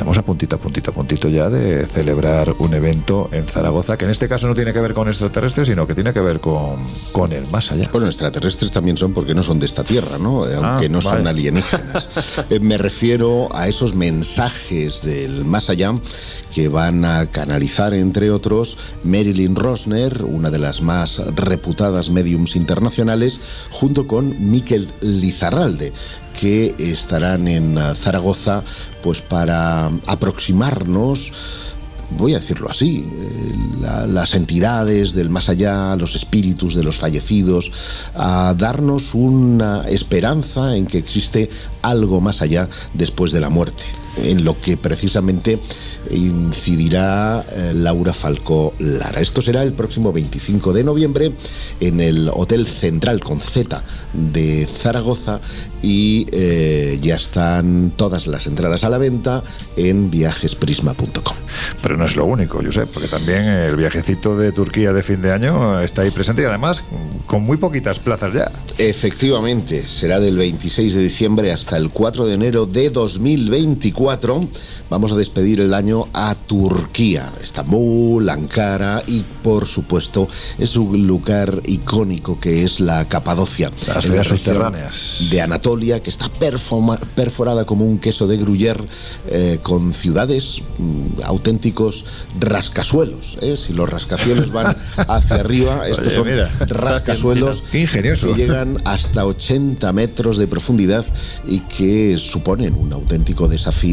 Estamos a puntito, a puntito, a puntito ya de celebrar un evento en Zaragoza que en este caso no tiene que ver con extraterrestres, sino que tiene que ver con, con el más allá. Bueno, extraterrestres también son porque no son de esta tierra, ¿no? Eh, Aunque Ah, no son alienígenas. Eh, me refiero a esos mensajes del más allá que van a canalizar, entre otros, Marilyn Rosner, una de las más reputadas mediums internacionales, junto con Miquel Lizarralde que estarán en eh, Zaragoza pues para aproximarnos voy a decirlo así, eh, la- las entidades del más allá, los espíritus de los fallecidos, a darnos una esperanza en que existe algo más allá después de la muerte, en lo que precisamente incidirá eh, Laura Falcó Lara. Esto será el próximo 25 de noviembre en el Hotel Central con Z de Zaragoza y eh, ya están todas las entradas a la venta en viajesprisma.com. Pero no es lo único, yo sé, porque también el viajecito de Turquía de fin de año está ahí presente y además con muy poquitas plazas ya. Efectivamente, será del 26 de diciembre hasta el 4 de enero de 2024. Vamos a despedir el año a Turquía, Estambul, Ankara y por supuesto es un lugar icónico que es la Capadocia. Las en la subterráneas. De Anatolia, que está perfoma- perforada como un queso de Gruyère eh, con ciudades mm, auténticos rascasuelos. ¿eh? Si los rascacielos van hacia arriba, estos Oye, son mira, rascasuelos que llegan hasta 80 metros de profundidad y que suponen un auténtico desafío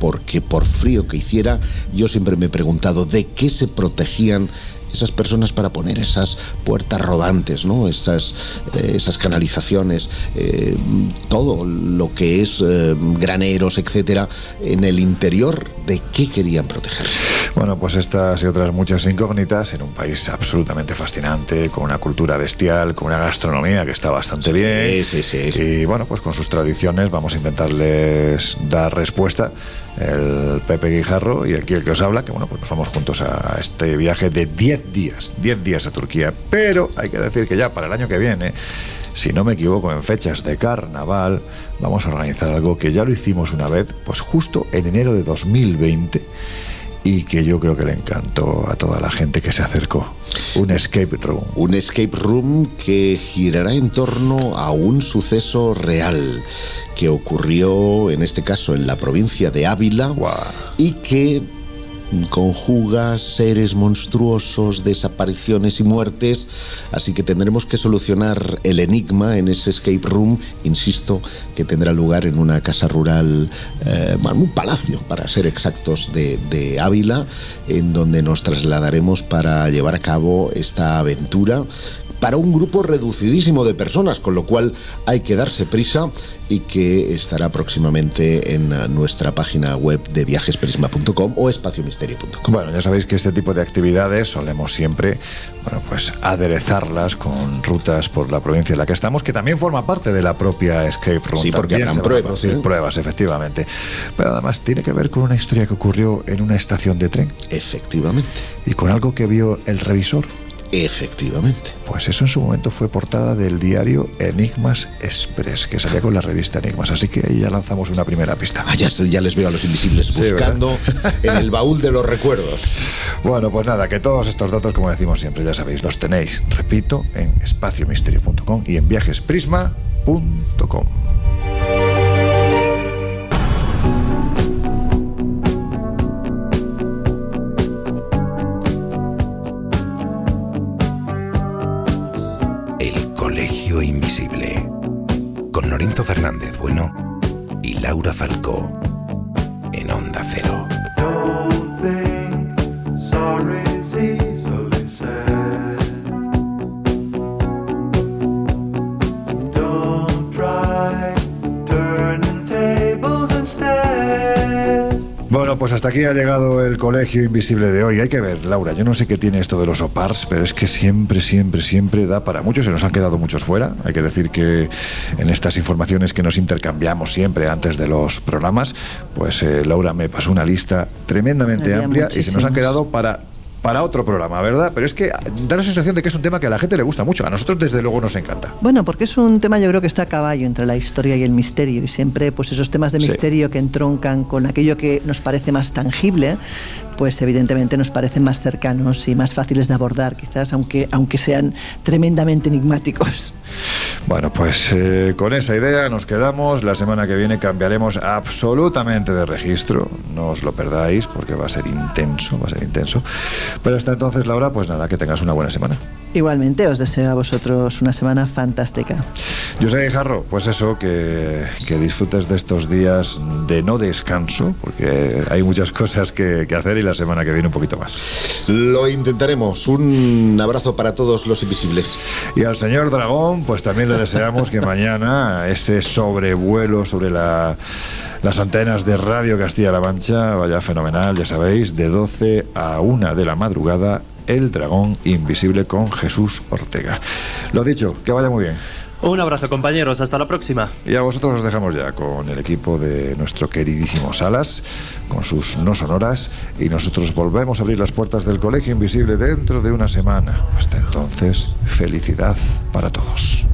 porque por frío que hiciera, yo siempre me he preguntado de qué se protegían esas personas para poner esas puertas rodantes, ¿no? esas, eh, esas canalizaciones, eh, todo lo que es eh, graneros, etcétera, en el interior, ¿de qué querían proteger? Bueno, pues estas y otras muchas incógnitas en un país absolutamente fascinante, con una cultura bestial, con una gastronomía que está bastante bien. Sí, sí, sí. Y bueno, pues con sus tradiciones vamos a intentarles dar respuesta. El Pepe Guijarro y aquí el que os habla, que bueno, pues nos vamos juntos a este viaje de 10 días, 10 días a Turquía. Pero hay que decir que ya para el año que viene, si no me equivoco, en fechas de carnaval, vamos a organizar algo que ya lo hicimos una vez, pues justo en enero de 2020 y que yo creo que le encantó a toda la gente que se acercó. Un escape room. Un escape room que girará en torno a un suceso real que ocurrió, en este caso, en la provincia de Ávila y que conjuga seres monstruosos, desapariciones y muertes, así que tendremos que solucionar el enigma en ese escape room, insisto, que tendrá lugar en una casa rural, eh, un palacio, para ser exactos, de Ávila, en donde nos trasladaremos para llevar a cabo esta aventura para un grupo reducidísimo de personas, con lo cual hay que darse prisa y que estará próximamente en nuestra página web de viajesprisma.com o espaciomisterio.com. Bueno, ya sabéis que este tipo de actividades solemos siempre, bueno, pues aderezarlas con rutas por la provincia en la que estamos, que también forma parte de la propia escape room. Sí, porque También habrán pruebas, ¿eh? pruebas, efectivamente. Pero además tiene que ver con una historia que ocurrió en una estación de tren. Efectivamente. Y con algo que vio el revisor. Efectivamente. Pues eso en su momento fue portada del diario Enigmas Express, que salía con la revista Enigmas. Así que ahí ya lanzamos una primera pista. Ah, ya, ya les veo a los invisibles Sí, buscando en el baúl de los recuerdos. Bueno, pues nada, que todos estos datos, como decimos siempre, ya sabéis, los tenéis, repito, en espaciomisterio.com y en viajesprisma.com. Invisible. Con Lorenzo Fernández Bueno y Laura Falcó. En Onda Cero. Pues hasta aquí ha llegado el Colegio Invisible de hoy. Hay que ver, Laura, yo no sé qué tiene esto de los OPARS, pero es que siempre, siempre, siempre da para muchos. Se nos han quedado muchos fuera. Hay que decir que en estas informaciones que nos intercambiamos siempre antes de los programas, pues eh, Laura me pasó una lista tremendamente Había amplia y se nos han quedado para para otro programa, ¿verdad? Pero es que da la sensación de que es un tema que a la gente le gusta mucho. A nosotros, desde luego, nos encanta. Bueno, porque es un tema yo creo que está a caballo entre la historia y el misterio y siempre pues esos temas de Sí. misterio que entroncan con aquello que nos parece más tangible, pues evidentemente nos parecen más cercanos y más fáciles de abordar, quizás aunque aunque sean tremendamente enigmáticos. Bueno, pues eh, con esa idea nos quedamos. La semana que viene cambiaremos absolutamente de registro. No os lo perdáis porque va a ser intenso, va a ser intenso. Pero hasta entonces, Laura, pues nada, que tengas una buena semana. Igualmente os deseo a vosotros una semana fantástica. Yo soy Jarro, pues eso, que, que disfrutes de estos días de no descanso, porque hay muchas cosas que, que hacer y la semana que viene un poquito más. Lo intentaremos. Un abrazo para todos los invisibles. Y al señor Dragón, pues también le deseamos que mañana ese sobrevuelo sobre la, las antenas de Radio Castilla-La Mancha. Vaya fenomenal, ya sabéis, de 12 a 1 de la madrugada, El Dragón Invisible con Jesús Ortega. Lo dicho, que vaya muy bien. Un abrazo compañeros, hasta la próxima. Y a vosotros os dejamos ya con el equipo de nuestro queridísimo Salas, con sus no sonoras, y nosotros volvemos a abrir las puertas del Colegio Invisible dentro de una semana. Hasta entonces, felicidad para todos.